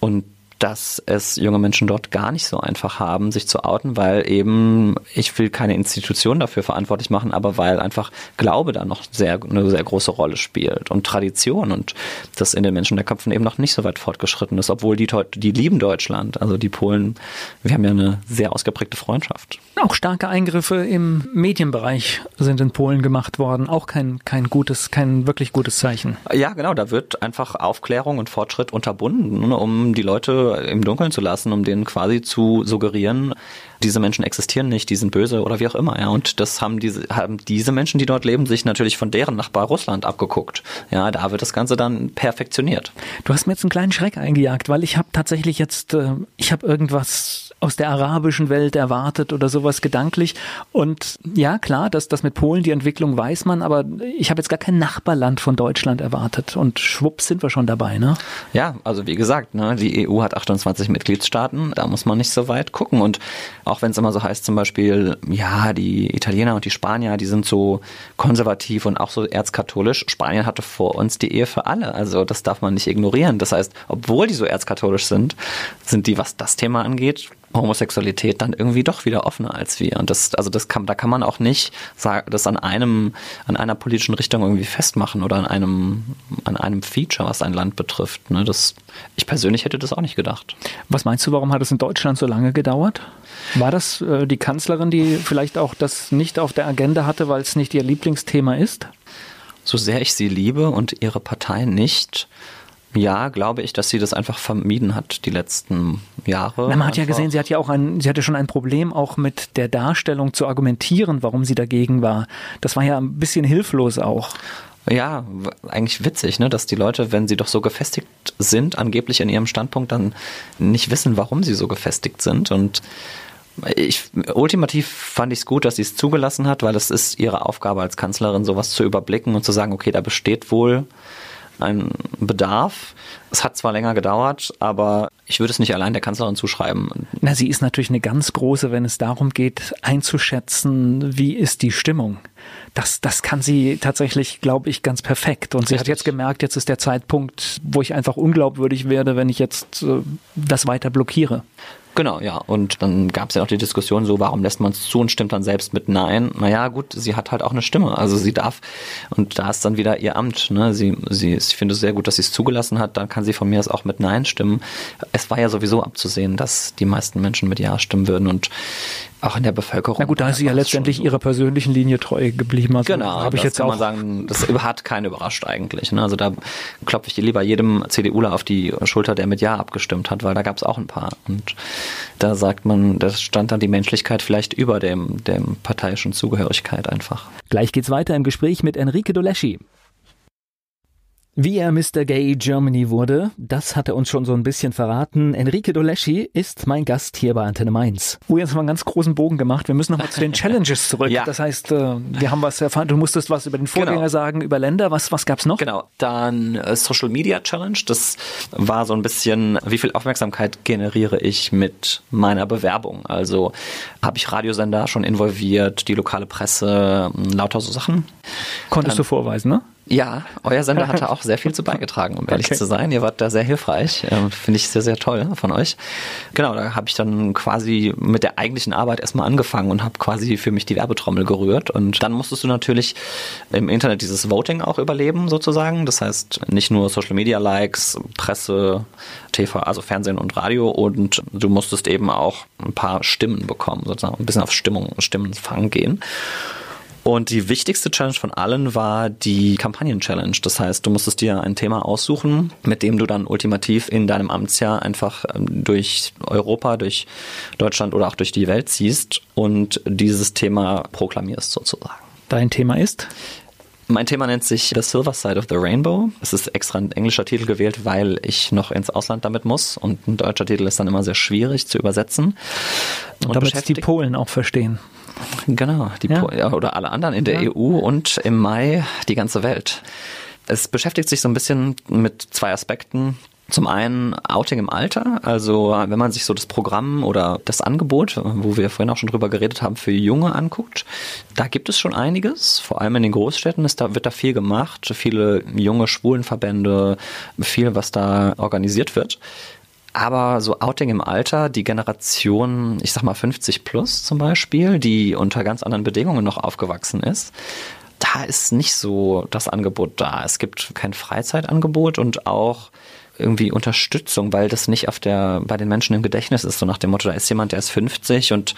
Und dass es junge Menschen dort gar nicht so einfach haben, sich zu outen, weil eben, ich will keine Institution dafür verantwortlich machen, aber weil einfach Glaube da noch sehr, eine sehr große Rolle spielt und Tradition und das in den Menschen der Köpfen eben noch nicht so weit fortgeschritten ist, obwohl die, die lieben Deutschland, also die Polen, wir haben ja eine sehr ausgeprägte Freundschaft. Auch starke Eingriffe im Medienbereich sind in Polen gemacht worden, auch kein, kein gutes, kein wirklich gutes Zeichen. Ja, genau, da wird einfach Aufklärung und Fortschritt unterbunden, um die Leute im Dunkeln zu lassen, um denen quasi zu suggerieren, diese Menschen existieren nicht, die sind böse oder wie auch immer. Ja, und das haben diese haben diese Menschen, die dort leben, sich natürlich von deren Nachbar Russland abgeguckt. Ja, da wird das Ganze dann perfektioniert. Du hast mir jetzt einen kleinen Schreck eingejagt, weil ich habe tatsächlich jetzt, äh, ich habe irgendwas aus der arabischen Welt erwartet oder sowas gedanklich. Und ja, klar, dass das mit Polen die Entwicklung weiß man, aber ich habe jetzt gar kein Nachbarland von Deutschland erwartet. Und schwupps sind wir schon dabei, ne? Ja, also wie gesagt, ne, die EU hat 28 Mitgliedstaaten, da muss man nicht so weit gucken. Und auch wenn es immer so heißt, zum Beispiel, ja, die Italiener und die Spanier, die sind so konservativ und auch so erzkatholisch. Spanien hatte vor uns die Ehe für alle. Also das darf man nicht ignorieren. Das heißt, obwohl die so erzkatholisch sind, sind die, was das Thema angeht, Homosexualität dann irgendwie doch wieder offener als wir. Und das, also das kann, da kann man auch nicht sagen, das an einem, an einer politischen Richtung irgendwie festmachen oder an einem, an einem Feature, was ein Land betrifft. Ne, das, ich persönlich hätte das auch nicht gedacht. Was meinst du, warum hat es in Deutschland so lange gedauert? War das äh, die Kanzlerin, die vielleicht auch das nicht auf der Agenda hatte, weil es nicht ihr Lieblingsthema ist? So sehr ich sie liebe und ihre Partei nicht, ja, glaube ich, dass sie das einfach vermieden hat die letzten Jahre. Na, man einfach. hat ja gesehen, sie hat ja auch ein, sie hatte schon ein Problem auch mit der Darstellung zu argumentieren, warum sie dagegen war. Das war ja ein bisschen hilflos auch. Ja, eigentlich witzig, ne, dass die Leute, wenn sie doch so gefestigt sind, angeblich in ihrem Standpunkt, dann nicht wissen, warum sie so gefestigt sind und ich, ultimativ fand ich es gut, dass sie es zugelassen hat, weil es ist ihre Aufgabe als Kanzlerin, sowas zu überblicken und zu sagen, okay, da besteht wohl ein Bedarf. Es hat zwar länger gedauert, aber ich würde es nicht allein der Kanzlerin zuschreiben. Na, sie ist natürlich eine ganz große, wenn es darum geht, einzuschätzen, wie ist die Stimmung. Das, das kann sie tatsächlich, glaube ich, ganz perfekt. Und sie Richtig. hat jetzt gemerkt, jetzt ist der Zeitpunkt, wo ich einfach unglaubwürdig werde, wenn ich jetzt äh, das weiter blockiere. Genau, ja. Und dann gab es ja auch die Diskussion so, warum lässt man es zu und stimmt dann selbst mit Nein? Naja, gut, sie hat halt auch eine Stimme. Also sie darf, und da ist dann wieder ihr Amt. Ne? Sie, sie, ich finde es sehr gut, dass sie es zugelassen hat. Dann kann sie von mir aus auch mit Nein stimmen. Es war ja sowieso abzusehen, dass die meisten Menschen mit Ja stimmen würden. Und auch in der Bevölkerung. Na gut, da ist sie ja letztendlich ihrer persönlichen Linie treu geblieben. Also genau, habe ich jetzt kann auch man sagen, das hat keinen überrascht eigentlich. Ne? Also da klopfe ich lieber jedem CDUler auf die Schulter, der mit Ja abgestimmt hat, weil da gab es auch ein paar. Und da sagt man, da stand dann die Menschlichkeit vielleicht über dem, dem parteiischen Zugehörigkeit einfach. Gleich geht's weiter im Gespräch mit Enrique Doleschi. Wie er Mr. Gay Germany wurde, das hat er uns schon so ein bisschen verraten. Enrique Doleschi ist mein Gast hier bei Antenne Mainz. Oh, jetzt haben wir einen ganz großen Bogen gemacht. Wir müssen nochmal zu den Challenges zurück. Ja. Das heißt, äh, wir haben was erfahren. Du musstest was über den Vorgänger genau. sagen, über Länder. Was, was gab's noch? Genau. Dann äh, Social Media Challenge. Das war so ein bisschen, wie viel Aufmerksamkeit generiere ich mit meiner Bewerbung? Also habe ich Radiosender schon involviert, die lokale Presse, lauter so Sachen. Konntest Dann, du vorweisen, ne? Ja, euer Sender hatte auch sehr viel zu beigetragen, um ehrlich okay. zu sein. Ihr wart da sehr hilfreich. Ähm, Finde ich sehr, sehr toll von euch. Genau, da habe ich dann quasi mit der eigentlichen Arbeit erstmal angefangen und habe quasi für mich die Werbetrommel gerührt. Und dann musstest du natürlich im Internet dieses Voting auch überleben, sozusagen. Das heißt, nicht nur Social Media Likes, Presse, TV, also Fernsehen und Radio. Und du musstest eben auch ein paar Stimmen bekommen, sozusagen ein bisschen auf Stimmung, Stimmenfang gehen. Und die wichtigste Challenge von allen war die Kampagnen-Challenge. Das heißt, du musstest dir ein Thema aussuchen, mit dem du dann ultimativ in deinem Amtsjahr einfach ähm, durch Europa, durch Deutschland oder auch durch die Welt ziehst und dieses Thema proklamierst sozusagen. Dein Thema ist? Mein Thema nennt sich The Silver Side of the Rainbow. Es ist extra ein englischer Titel gewählt, weil ich noch ins Ausland damit muss und ein deutscher Titel ist dann immer sehr schwierig zu übersetzen. Und, und damit die Polen auch verstehen. Genau, die ja. oder alle anderen in der ja. EU und im Mai die ganze Welt. Es beschäftigt sich so ein bisschen mit zwei Aspekten. Zum einen Outing im Alter, also wenn man sich so das Programm oder das Angebot, wo wir vorhin auch schon drüber geredet haben, für Junge anguckt, da gibt es schon einiges, vor allem in den Großstädten ist da, wird da viel gemacht, viele junge Schwulenverbände, viel, was da organisiert wird. Aber so Outing im Alter, die Generation, ich sag mal 50 plus zum Beispiel, die unter ganz anderen Bedingungen noch aufgewachsen ist, da ist nicht so das Angebot da. Es gibt kein Freizeitangebot und auch irgendwie Unterstützung, weil das nicht auf der, bei den Menschen im Gedächtnis ist, so nach dem Motto, da ist jemand, der ist 50 und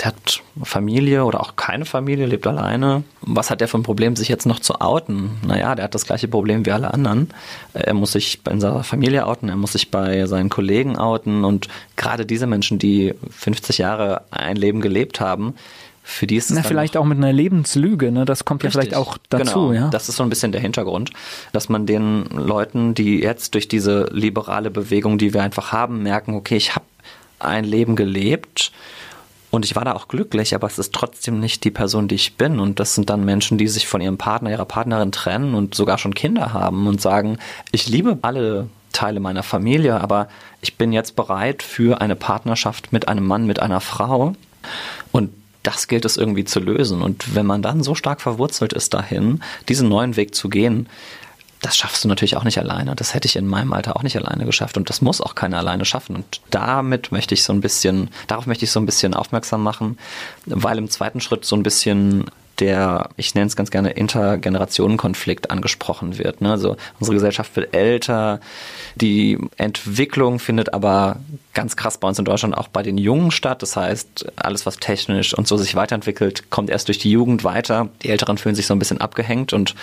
der hat Familie oder auch keine Familie, lebt alleine. Was hat der für ein Problem, sich jetzt noch zu outen? Naja, der hat das gleiche Problem wie alle anderen. Er muss sich in seiner Familie outen, er muss sich bei seinen Kollegen outen und gerade diese Menschen, die 50 Jahre ein Leben gelebt haben, für die ist es Na, vielleicht auch mit einer Lebenslüge, ne? Das kommt Richtig, ja vielleicht auch dazu, genau. ja. Das ist so ein bisschen der Hintergrund, dass man den Leuten, die jetzt durch diese liberale Bewegung, die wir einfach haben, merken, okay, ich habe ein Leben gelebt und ich war da auch glücklich, aber es ist trotzdem nicht die Person, die ich bin. Und das sind dann Menschen, die sich von ihrem Partner, ihrer Partnerin trennen und sogar schon Kinder haben und sagen, ich liebe alle Teile meiner Familie, aber ich bin jetzt bereit für eine Partnerschaft mit einem Mann, mit einer Frau. Und das gilt es irgendwie zu lösen. Und wenn man dann so stark verwurzelt ist dahin, diesen neuen Weg zu gehen, das schaffst du natürlich auch nicht alleine. Das hätte ich in meinem Alter auch nicht alleine geschafft und das muss auch keiner alleine schaffen. Und damit möchte ich so ein bisschen, darauf möchte ich so ein bisschen aufmerksam machen, weil im zweiten Schritt so ein bisschen der, ich nenne es ganz gerne, Intergenerationenkonflikt angesprochen wird. Ne? Also unsere Gesellschaft wird älter, die Entwicklung findet aber ganz krass bei uns in Deutschland auch bei den Jungen statt. Das heißt, alles, was technisch und so sich weiterentwickelt, kommt erst durch die Jugend weiter. Die Älteren fühlen sich so ein bisschen abgehängt und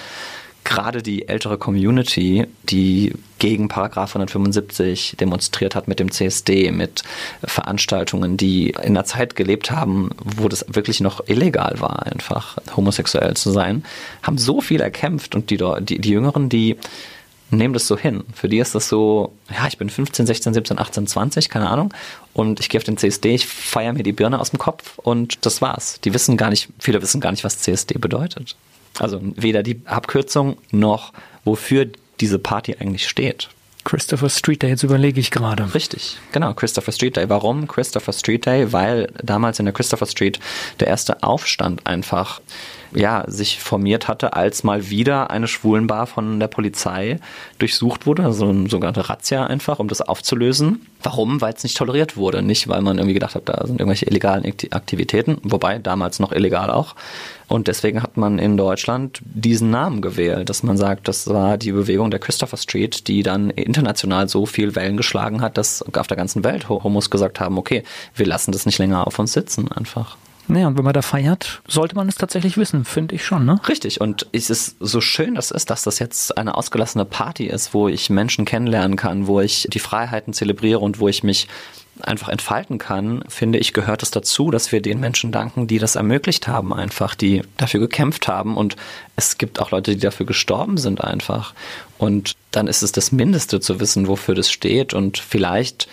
gerade die ältere Community, die gegen Paragraph 175 demonstriert hat mit dem CSD, mit Veranstaltungen, die in einer Zeit gelebt haben, wo das wirklich noch illegal war, einfach homosexuell zu sein, haben so viel erkämpft und die, die, die Jüngeren, die nehmen das so hin. Für die ist das so, ja, ich bin 15, 16, 17, 18, 20, keine Ahnung, und ich gehe auf den CSD, ich feiere mir die Birne aus dem Kopf und das war's. Die wissen gar nicht, viele wissen gar nicht, was CSD bedeutet. Also weder die Abkürzung noch wofür diese Party eigentlich steht. Christopher Street Day, jetzt überlege ich gerade. Richtig, genau, Christopher Street Day. Warum Christopher Street Day? Weil damals in der Christopher Street der erste Aufstand einfach ja, sich formiert hatte, als mal wieder eine Schwulenbar von der Polizei durchsucht wurde, also eine sogenannte Razzia einfach, um das aufzulösen. Warum? Weil es nicht toleriert wurde. Nicht, weil man irgendwie gedacht hat, da sind irgendwelche illegalen Aktivitäten, wobei damals noch illegal auch. Und deswegen hat man in Deutschland diesen Namen gewählt, dass man sagt, das war die Bewegung der Christopher Street, die dann international so viel Wellen geschlagen hat, dass auf der ganzen Welt Homos gesagt haben, okay, wir lassen das nicht länger auf uns sitzen einfach. Naja, und wenn man da feiert, sollte man es tatsächlich wissen, finde ich schon, ne? Richtig. Und es ist so schön, das ist, dass das jetzt eine ausgelassene Party ist, wo ich Menschen kennenlernen kann, wo ich die Freiheiten zelebriere und wo ich mich einfach entfalten kann, finde ich, gehört es dazu, dass wir den Menschen danken, die das ermöglicht haben, einfach, die dafür gekämpft haben. Und es gibt auch Leute, die dafür gestorben sind, einfach. Und dann ist es das Mindeste zu wissen, wofür das steht. Und vielleicht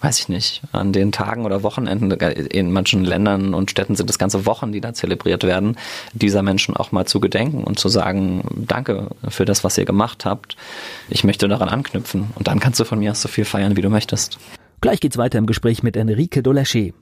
weiß ich nicht, an den Tagen oder Wochenenden, in manchen Ländern und Städten sind es ganze Wochen, die da zelebriert werden, dieser Menschen auch mal zu gedenken und zu sagen, danke für das, was ihr gemacht habt. Ich möchte daran anknüpfen. Und dann kannst du von mir so viel feiern, wie du möchtest. Gleich geht's weiter im Gespräch mit Enrique Doleschi.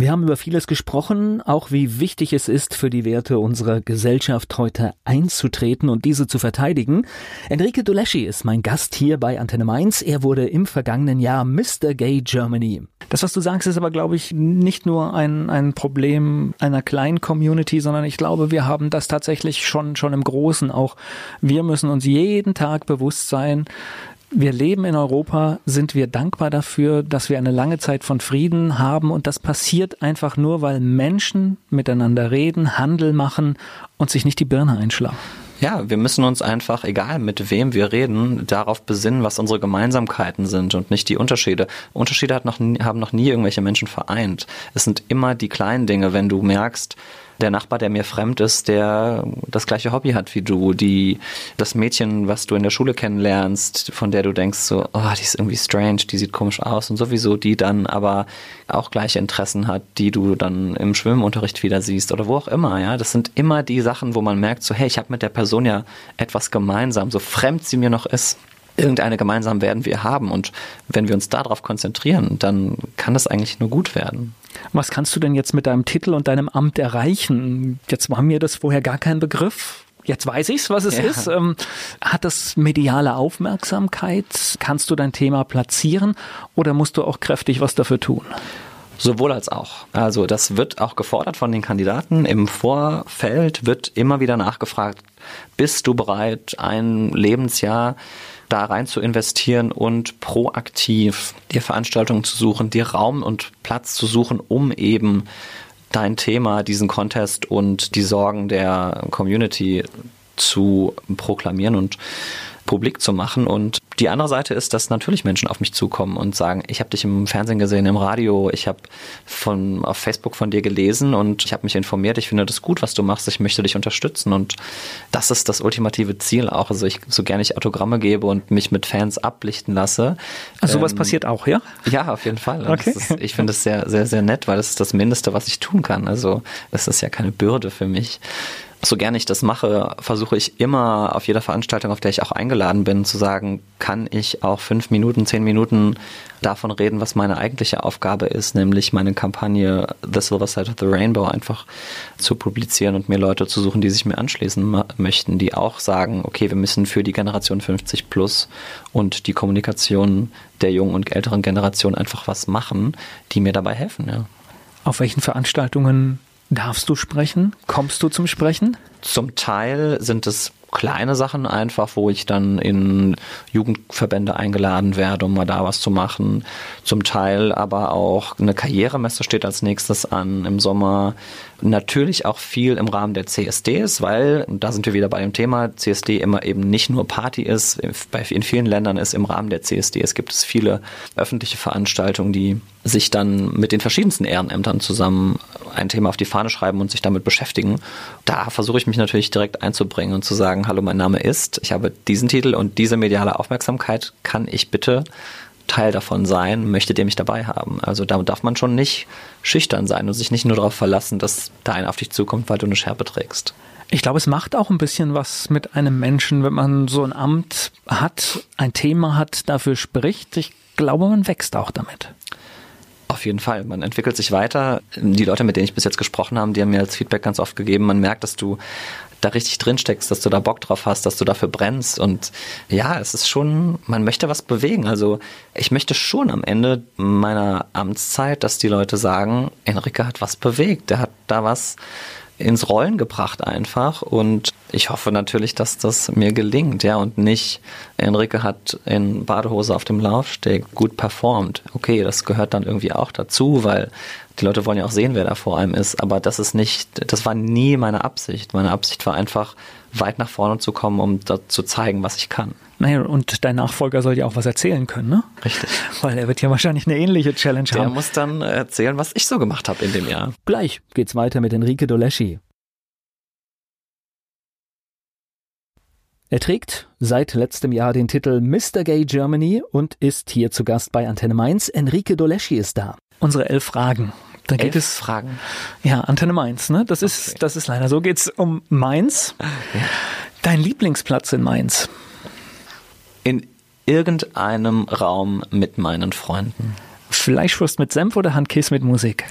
Wir haben über vieles gesprochen, auch wie wichtig es ist, für die Werte unserer Gesellschaft heute einzutreten und diese zu verteidigen. Enrique Doleschi ist mein Gast hier bei Antenne Mainz. Er wurde im vergangenen Jahr Mr. Gay Germany. Das, was du sagst, ist aber, glaube ich, nicht nur ein, ein Problem einer kleinen Community, sondern ich glaube, wir haben das tatsächlich schon, schon im Großen auch. Wir müssen uns jeden Tag bewusst sein, wir leben in Europa, sind wir dankbar dafür, dass wir eine lange Zeit von Frieden haben und das passiert einfach nur, weil Menschen miteinander reden, Handel machen und sich nicht die Birne einschlagen. Ja, wir müssen uns einfach, egal mit wem wir reden, darauf besinnen, was unsere Gemeinsamkeiten sind und nicht die Unterschiede. Unterschiede noch, haben noch nie irgendwelche Menschen vereint. Es sind immer die kleinen Dinge, wenn du merkst, der Nachbar, der mir fremd ist, der das gleiche Hobby hat wie du, die, das Mädchen, was du in der Schule kennenlernst, von der du denkst so, oh, die ist irgendwie strange, die sieht komisch aus und sowieso die dann aber auch gleiche Interessen hat, die du dann im Schwimmunterricht wieder siehst oder wo auch immer, ja. Das sind immer die Sachen, wo man merkt so, hey, ich habe mit der Person ja etwas gemeinsam, so fremd sie mir noch ist irgendeine gemeinsam werden wir haben. Und wenn wir uns darauf konzentrieren, dann kann das eigentlich nur gut werden. Was kannst du denn jetzt mit deinem Titel und deinem Amt erreichen? Jetzt war mir das vorher gar kein Begriff. Jetzt weiß ich's, was es ja. ist. Ähm, hat das mediale Aufmerksamkeit? Kannst du dein Thema platzieren oder musst du auch kräftig was dafür tun? Sowohl als auch. Also das wird auch gefordert von den Kandidaten. Im Vorfeld wird immer wieder nachgefragt, bist du bereit, ein Lebensjahr da rein zu investieren und proaktiv dir Veranstaltungen zu suchen, dir Raum und Platz zu suchen, um eben dein Thema, diesen Contest und die Sorgen der Community zu proklamieren und publik zu machen. Und die andere Seite ist, dass natürlich Menschen auf mich zukommen und sagen, ich habe dich im Fernsehen gesehen, im Radio, ich habe von auf Facebook von dir gelesen und ich habe mich informiert, ich finde das gut, was du machst, ich möchte dich unterstützen. Und das ist das ultimative Ziel auch. Also ich, so gerne ich Autogramme gebe und mich mit Fans ablichten lasse. Also sowas ähm, passiert auch, ja? Ja, auf jeden Fall. Okay. Ist, ich finde es sehr, sehr, sehr nett, weil das ist das Mindeste, was ich tun kann. Also es ist ja keine Bürde für mich so gerne ich das mache, versuche ich immer auf jeder Veranstaltung, auf der ich auch eingeladen bin, zu sagen, kann ich auch fünf Minuten, zehn Minuten davon reden, was meine eigentliche Aufgabe ist, nämlich meine Kampagne The Silver Side of the Rainbow einfach zu publizieren und mir Leute zu suchen, die sich mir anschließen möchten, die auch sagen, okay, wir müssen für die Generation 50 plus und die Kommunikation der jungen und älteren Generation einfach was machen, die mir dabei helfen, ja. Auf welchen Veranstaltungen Darfst du sprechen? Kommst du zum Sprechen? Zum Teil sind es kleine Sachen einfach, wo ich dann in Jugendverbände eingeladen werde, um mal da was zu machen. Zum Teil aber auch eine Karrieremesse steht als nächstes an im Sommer. Natürlich auch viel im Rahmen der CSDs, weil, und da sind wir wieder bei dem Thema, CSD immer eben nicht nur Party ist. In vielen Ländern ist im Rahmen der CSDs gibt es viele öffentliche Veranstaltungen, die sich dann mit den verschiedensten Ehrenämtern zusammen ein Thema auf die Fahne schreiben und sich damit beschäftigen. Da versuche ich mich natürlich direkt einzubringen und zu sagen, hallo, mein Name ist, ich habe diesen Titel und diese mediale Aufmerksamkeit, kann ich bitte Teil davon sein, möchtet ihr mich dabei haben? Also da darf man schon nicht schüchtern sein und sich nicht nur darauf verlassen, dass da einer auf dich zukommt, weil du eine Schärpe trägst. Ich glaube, es macht auch ein bisschen was mit einem Menschen, wenn man so ein Amt hat, ein Thema hat, dafür spricht. Ich glaube, man wächst auch damit. Auf jeden Fall. Man entwickelt sich weiter. Die Leute, mit denen ich bis jetzt gesprochen habe, die haben mir als Feedback ganz oft gegeben, man merkt, dass du da richtig drin steckst, dass du da Bock drauf hast, dass du dafür brennst. Und ja, es ist schon, man möchte was bewegen. Also ich möchte schon am Ende meiner Amtszeit, dass die Leute sagen, Enrique hat was bewegt, der hat da was ins Rollen gebracht einfach und ich hoffe natürlich, dass das mir gelingt, ja, und nicht Enrique hat in Badehose auf dem Laufsteg gut performt. Okay, das gehört dann irgendwie auch dazu, weil die Leute wollen ja auch sehen, wer da vor einem ist, aber das ist nicht, das war nie meine Absicht. Meine Absicht war einfach, weit nach vorne zu kommen, um da zu zeigen, was ich kann. Naja, und dein Nachfolger soll ja auch was erzählen können, ne? Richtig. Weil er wird ja wahrscheinlich eine ähnliche Challenge Der haben. muss dann erzählen, was ich so gemacht habe in dem Jahr. Gleich geht's weiter mit Enrique Doleschi. Er trägt seit letztem Jahr den Titel Mr. Gay Germany und ist hier zu Gast bei Antenne Mainz. Enrique Doleschi ist da. Unsere elf Fragen. Da geht Elf es Fragen. Ja, Antenne Mainz, ne? Das ist, Okay. das ist leider so. Geht's um Mainz. Dein Lieblingsplatz in Mainz. In irgendeinem Raum mit meinen Freunden. Fleischwurst mit Senf oder Handkäse mit Musik?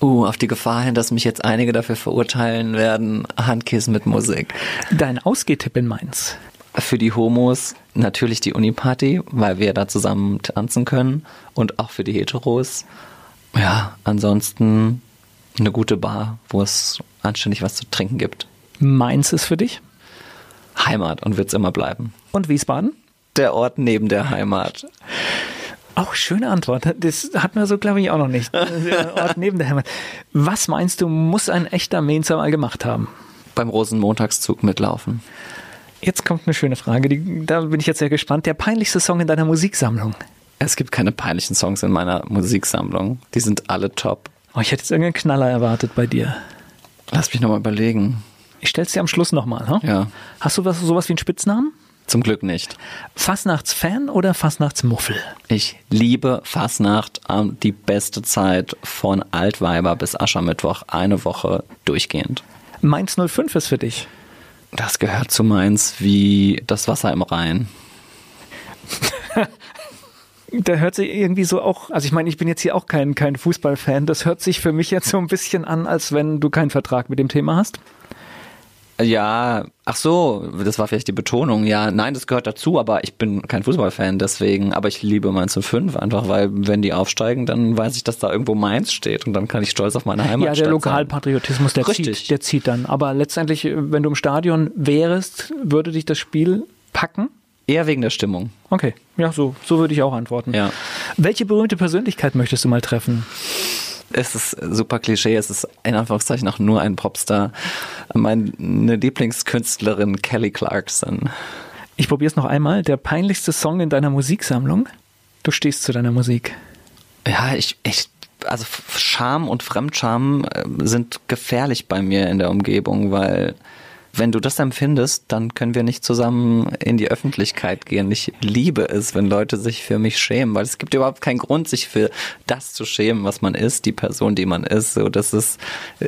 Uh, auf die Gefahr hin, dass mich jetzt einige dafür verurteilen werden, Handkäse mit Musik. Dein Ausgehtipp in Mainz. Für die Homos natürlich die Uniparty, weil wir da zusammen tanzen können. Und auch für die Heteros. Ja, ansonsten eine gute Bar, wo es anständig was zu trinken gibt. Mainz ist für dich. Heimat und wird's immer bleiben. Und Wiesbaden? Der Ort neben der Heimat. Auch schöne Antwort. Das hatten wir so, glaube ich, auch noch nicht. Der Ort neben der Heimat. Was meinst du, muss ein echter Mainzer mal gemacht haben? Beim Rosenmontagszug mitlaufen. Jetzt kommt eine schöne Frage, die, da bin ich jetzt sehr gespannt. Der peinlichste Song in deiner Musiksammlung? Es gibt keine peinlichen Songs in meiner Musiksammlung. Die sind alle top. Oh, ich hätte jetzt irgendeinen Knaller erwartet bei dir. Lass mich nochmal überlegen. Ich stell's dir am Schluss nochmal. Hm? Ja, Hast du was, sowas wie einen Spitznamen? zum Glück nicht. Fastnachtsfan oder Fastnachtsmuffel? Ich liebe Fastnacht, ähm, die beste Zeit von Altweiber bis Aschermittwoch, eine Woche durchgehend. Mainz 05 ist für dich. Das gehört zu Mainz wie das Wasser im Rhein. Da hört sich irgendwie so auch, also ich meine, ich bin jetzt hier auch kein, kein Fußballfan, das hört sich für mich jetzt so ein bisschen an, als wenn du keinen Vertrag mit dem Thema hast. Ja, ach so, das war vielleicht die Betonung. Ja, nein, das gehört dazu, aber ich bin kein Fußballfan deswegen, aber ich liebe Mainz 05 einfach, weil wenn die aufsteigen, dann weiß ich, dass da irgendwo Mainz steht und dann kann ich stolz auf meine Heimat Ja, der Lokalpatriotismus, der Richtig. zieht, der zieht dann. Aber letztendlich, wenn du im Stadion wärst, würde dich das Spiel packen? Eher wegen der Stimmung. Okay, ja, so, so würde ich auch antworten. Ja. Welche berühmte Persönlichkeit möchtest du mal treffen? Es ist super Klischee, es ist in Anführungszeichen auch nur ein Popstar. Meine Lieblingskünstlerin Kelly Clarkson. Ich probiere es noch einmal. Der peinlichste Song in deiner Musiksammlung? Du stehst zu deiner Musik. Ja, ich, ich, also Scham und Fremdscham äh, sind gefährlich bei mir in der Umgebung, weil wenn du das empfindest, dann können wir nicht zusammen in die Öffentlichkeit gehen. Ich liebe es, wenn Leute sich für mich schämen, weil es gibt überhaupt keinen Grund, sich für das zu schämen, was man ist, die Person, die man ist. So, das ist,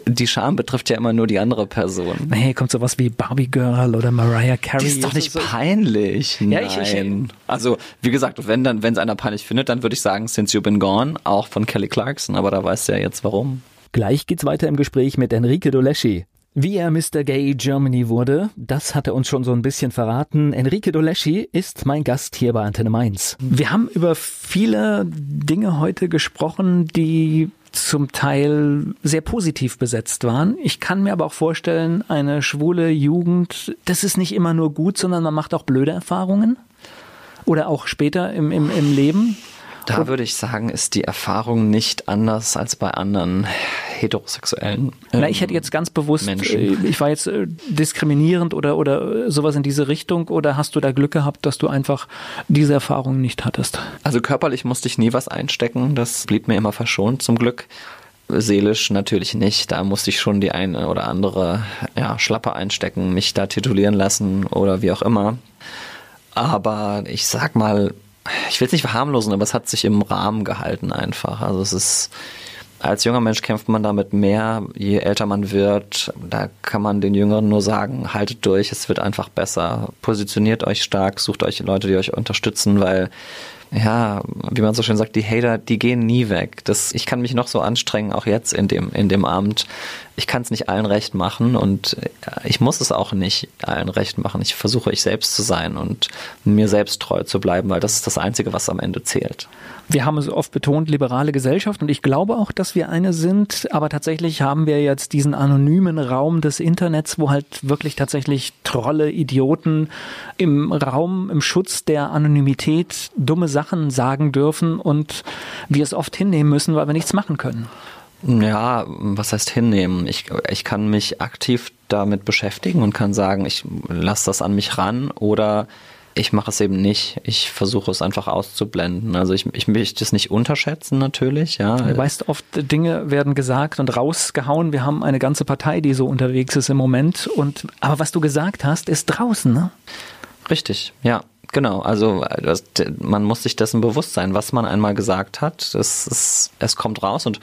die Scham betrifft ja immer nur die andere Person. Nee, kommt sowas wie Barbie Girl oder Mariah Carey. Die ist doch nicht So- peinlich. Ja, Nein. ich- ich- also, wie gesagt, wenn dann, wenn es einer peinlich findet, dann würde ich sagen, Since You've Been Gone, auch von Kelly Clarkson, aber da weißt du ja jetzt warum. Gleich geht's weiter im Gespräch mit Enrique Doleschi. Wie er Mr. Gay Germany wurde, das hat er uns schon so ein bisschen verraten. Enrique Doleschi ist mein Gast hier bei Antenne Mainz. Wir haben über viele Dinge heute gesprochen, die zum Teil sehr positiv besetzt waren. Ich kann mir aber auch vorstellen, eine schwule Jugend, das ist nicht immer nur gut, sondern man macht auch blöde Erfahrungen. Oder auch später im, im, im Leben. Da würde ich sagen, ist die Erfahrung nicht anders als bei anderen heterosexuellen. Na, ähm, ich hätte jetzt ganz bewusst, äh, ich war jetzt äh, diskriminierend oder, oder äh, sowas in diese Richtung oder hast du da Glück gehabt, dass du einfach diese Erfahrungen nicht hattest? Also körperlich musste ich nie was einstecken, das blieb mir immer verschont zum Glück. Seelisch natürlich nicht, da musste ich schon die eine oder andere ja, Schlappe einstecken, mich da titulieren lassen oder wie auch immer. Aber ich sag mal, ich will es nicht verharmlosen, aber es hat sich im Rahmen gehalten einfach. Also es ist, als junger Mensch kämpft man damit mehr, je älter man wird. Da kann man den Jüngeren nur sagen, haltet durch, es wird einfach besser. Positioniert euch stark, sucht euch Leute, die euch unterstützen, weil ja, wie man so schön sagt, die Hater, die gehen nie weg. Das, ich kann mich noch so anstrengen, auch jetzt in dem, in dem Abend. Ich kann es nicht allen recht machen und ich muss es auch nicht allen recht machen. Ich versuche ich selbst zu sein und mir selbst treu zu bleiben, weil das ist das Einzige, was am Ende zählt. Wir haben es oft betont, liberale Gesellschaft und ich glaube auch, dass wir eine sind, aber tatsächlich haben wir jetzt diesen anonymen Raum des Internets, wo halt wirklich tatsächlich Trolle, Idioten im Raum, im Schutz der Anonymität dumme Sachen sagen dürfen und wir es oft hinnehmen müssen, weil wir nichts machen können. Ja, was heißt hinnehmen? Ich, ich kann mich aktiv damit beschäftigen und kann sagen, ich lasse das an mich ran oder ich mache es eben nicht. Ich versuche es einfach auszublenden. Also ich, ich möchte das nicht unterschätzen natürlich. Ja. Du weißt, oft Dinge werden gesagt und rausgehauen. Wir haben eine ganze Partei, die so unterwegs ist im Moment. Und aber was du gesagt hast, ist draußen, ne? Richtig, ja. Genau, also das, man muss sich dessen bewusst sein, was man einmal gesagt hat. Es, es, es kommt raus und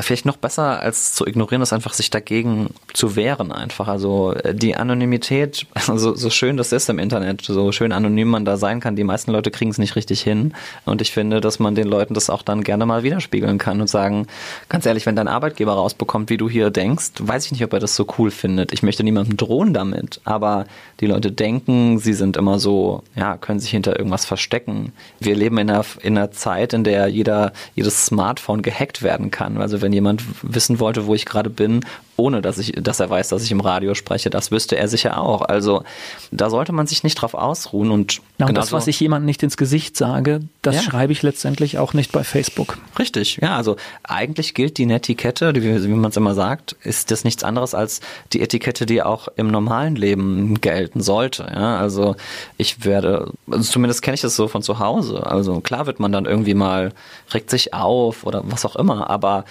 vielleicht noch besser als zu ignorieren, ist einfach sich dagegen zu wehren einfach. Also die Anonymität, also so schön das ist im Internet, so schön anonym man da sein kann, die meisten Leute kriegen es nicht richtig hin. Und ich finde, dass man den Leuten das auch dann gerne mal widerspiegeln kann und sagen, ganz ehrlich, wenn dein Arbeitgeber rausbekommt, wie du hier denkst, weiß ich nicht, ob er das so cool findet. Ich möchte niemandem drohen damit, aber die Leute denken, sie sind immer so, ja, können sich hinter irgendwas verstecken. Wir leben in einer, in einer Zeit, in der jeder, jedes Smartphone gehackt werden kann. Also wenn jemand wissen wollte, wo ich gerade bin, ohne dass ich, dass er weiß, dass ich im Radio spreche. Das wüsste er sicher auch. Also da sollte man sich nicht drauf ausruhen und, ja, und das, was ich jemandem nicht ins Gesicht sage, das ja. schreibe ich letztendlich auch nicht bei Facebook. Richtig, ja. Also eigentlich gilt die Netiquette, wie, wie man es immer sagt, ist das nichts anderes als die Etikette, die auch im normalen Leben gelten sollte. Ja, also ich werde, also zumindest kenne ich das so von zu Hause. Also klar wird man dann irgendwie mal regt sich auf oder was auch immer, aber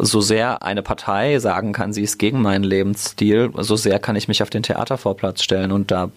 so sehr eine Partei sagen kann, sie ist gegen meinen Lebensstil, so sehr kann ich mich auf den Theatervorplatz stellen und da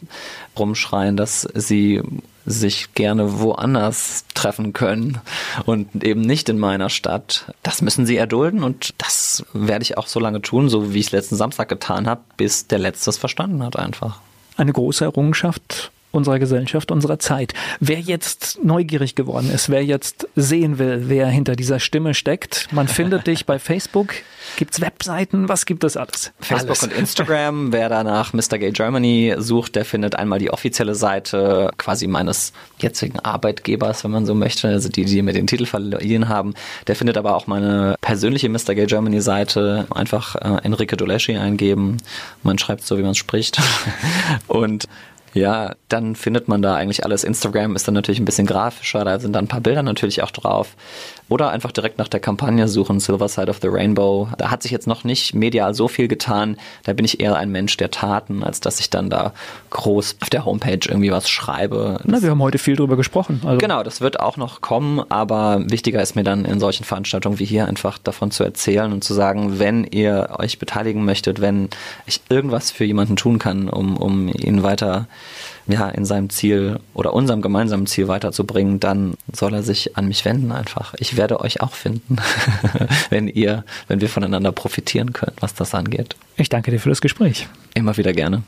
rumschreien, dass sie sich gerne woanders treffen können und eben nicht in meiner Stadt. Das müssen sie erdulden und das werde ich auch so lange tun, so wie ich es letzten Samstag getan habe, bis der Letzte es verstanden hat einfach. Eine große Errungenschaft unserer Gesellschaft, unserer Zeit. Wer jetzt neugierig geworden ist, wer jetzt sehen will, wer hinter dieser Stimme steckt, man findet dich bei Facebook. Gibt's Webseiten? Was gibt es alles? Facebook alles. und Instagram. Wer danach Mr. Gay Germany sucht, der findet einmal die offizielle Seite quasi meines jetzigen Arbeitgebers, wenn man so möchte, also die, die mir den Titel verliehen haben. Der findet aber auch meine persönliche Mr. Gay Germany Seite. Einfach äh, Enrique Doleschi eingeben. Man schreibt so, wie man spricht. und ja, dann findet man da eigentlich alles. Instagram ist dann natürlich ein bisschen grafischer, da sind dann ein paar Bilder natürlich auch drauf. Oder einfach direkt nach der Kampagne suchen, Silver Side of the Rainbow. Da hat sich jetzt noch nicht medial so viel getan. Da bin ich eher ein Mensch der Taten, als dass ich dann da groß auf der Homepage irgendwie was schreibe. Na, wir haben heute viel drüber gesprochen. Also. Genau, das wird auch noch kommen, aber wichtiger ist mir dann in solchen Veranstaltungen wie hier einfach davon zu erzählen und zu sagen, wenn ihr euch beteiligen möchtet, wenn ich irgendwas für jemanden tun kann, um, um ihn weiter ja, in seinem Ziel oder unserem gemeinsamen Ziel weiterzubringen, dann soll er sich an mich wenden einfach. Ich werde euch auch finden, wenn ihr, wenn wir voneinander profitieren können, was das angeht. Ich danke dir für das Gespräch. Immer wieder gerne.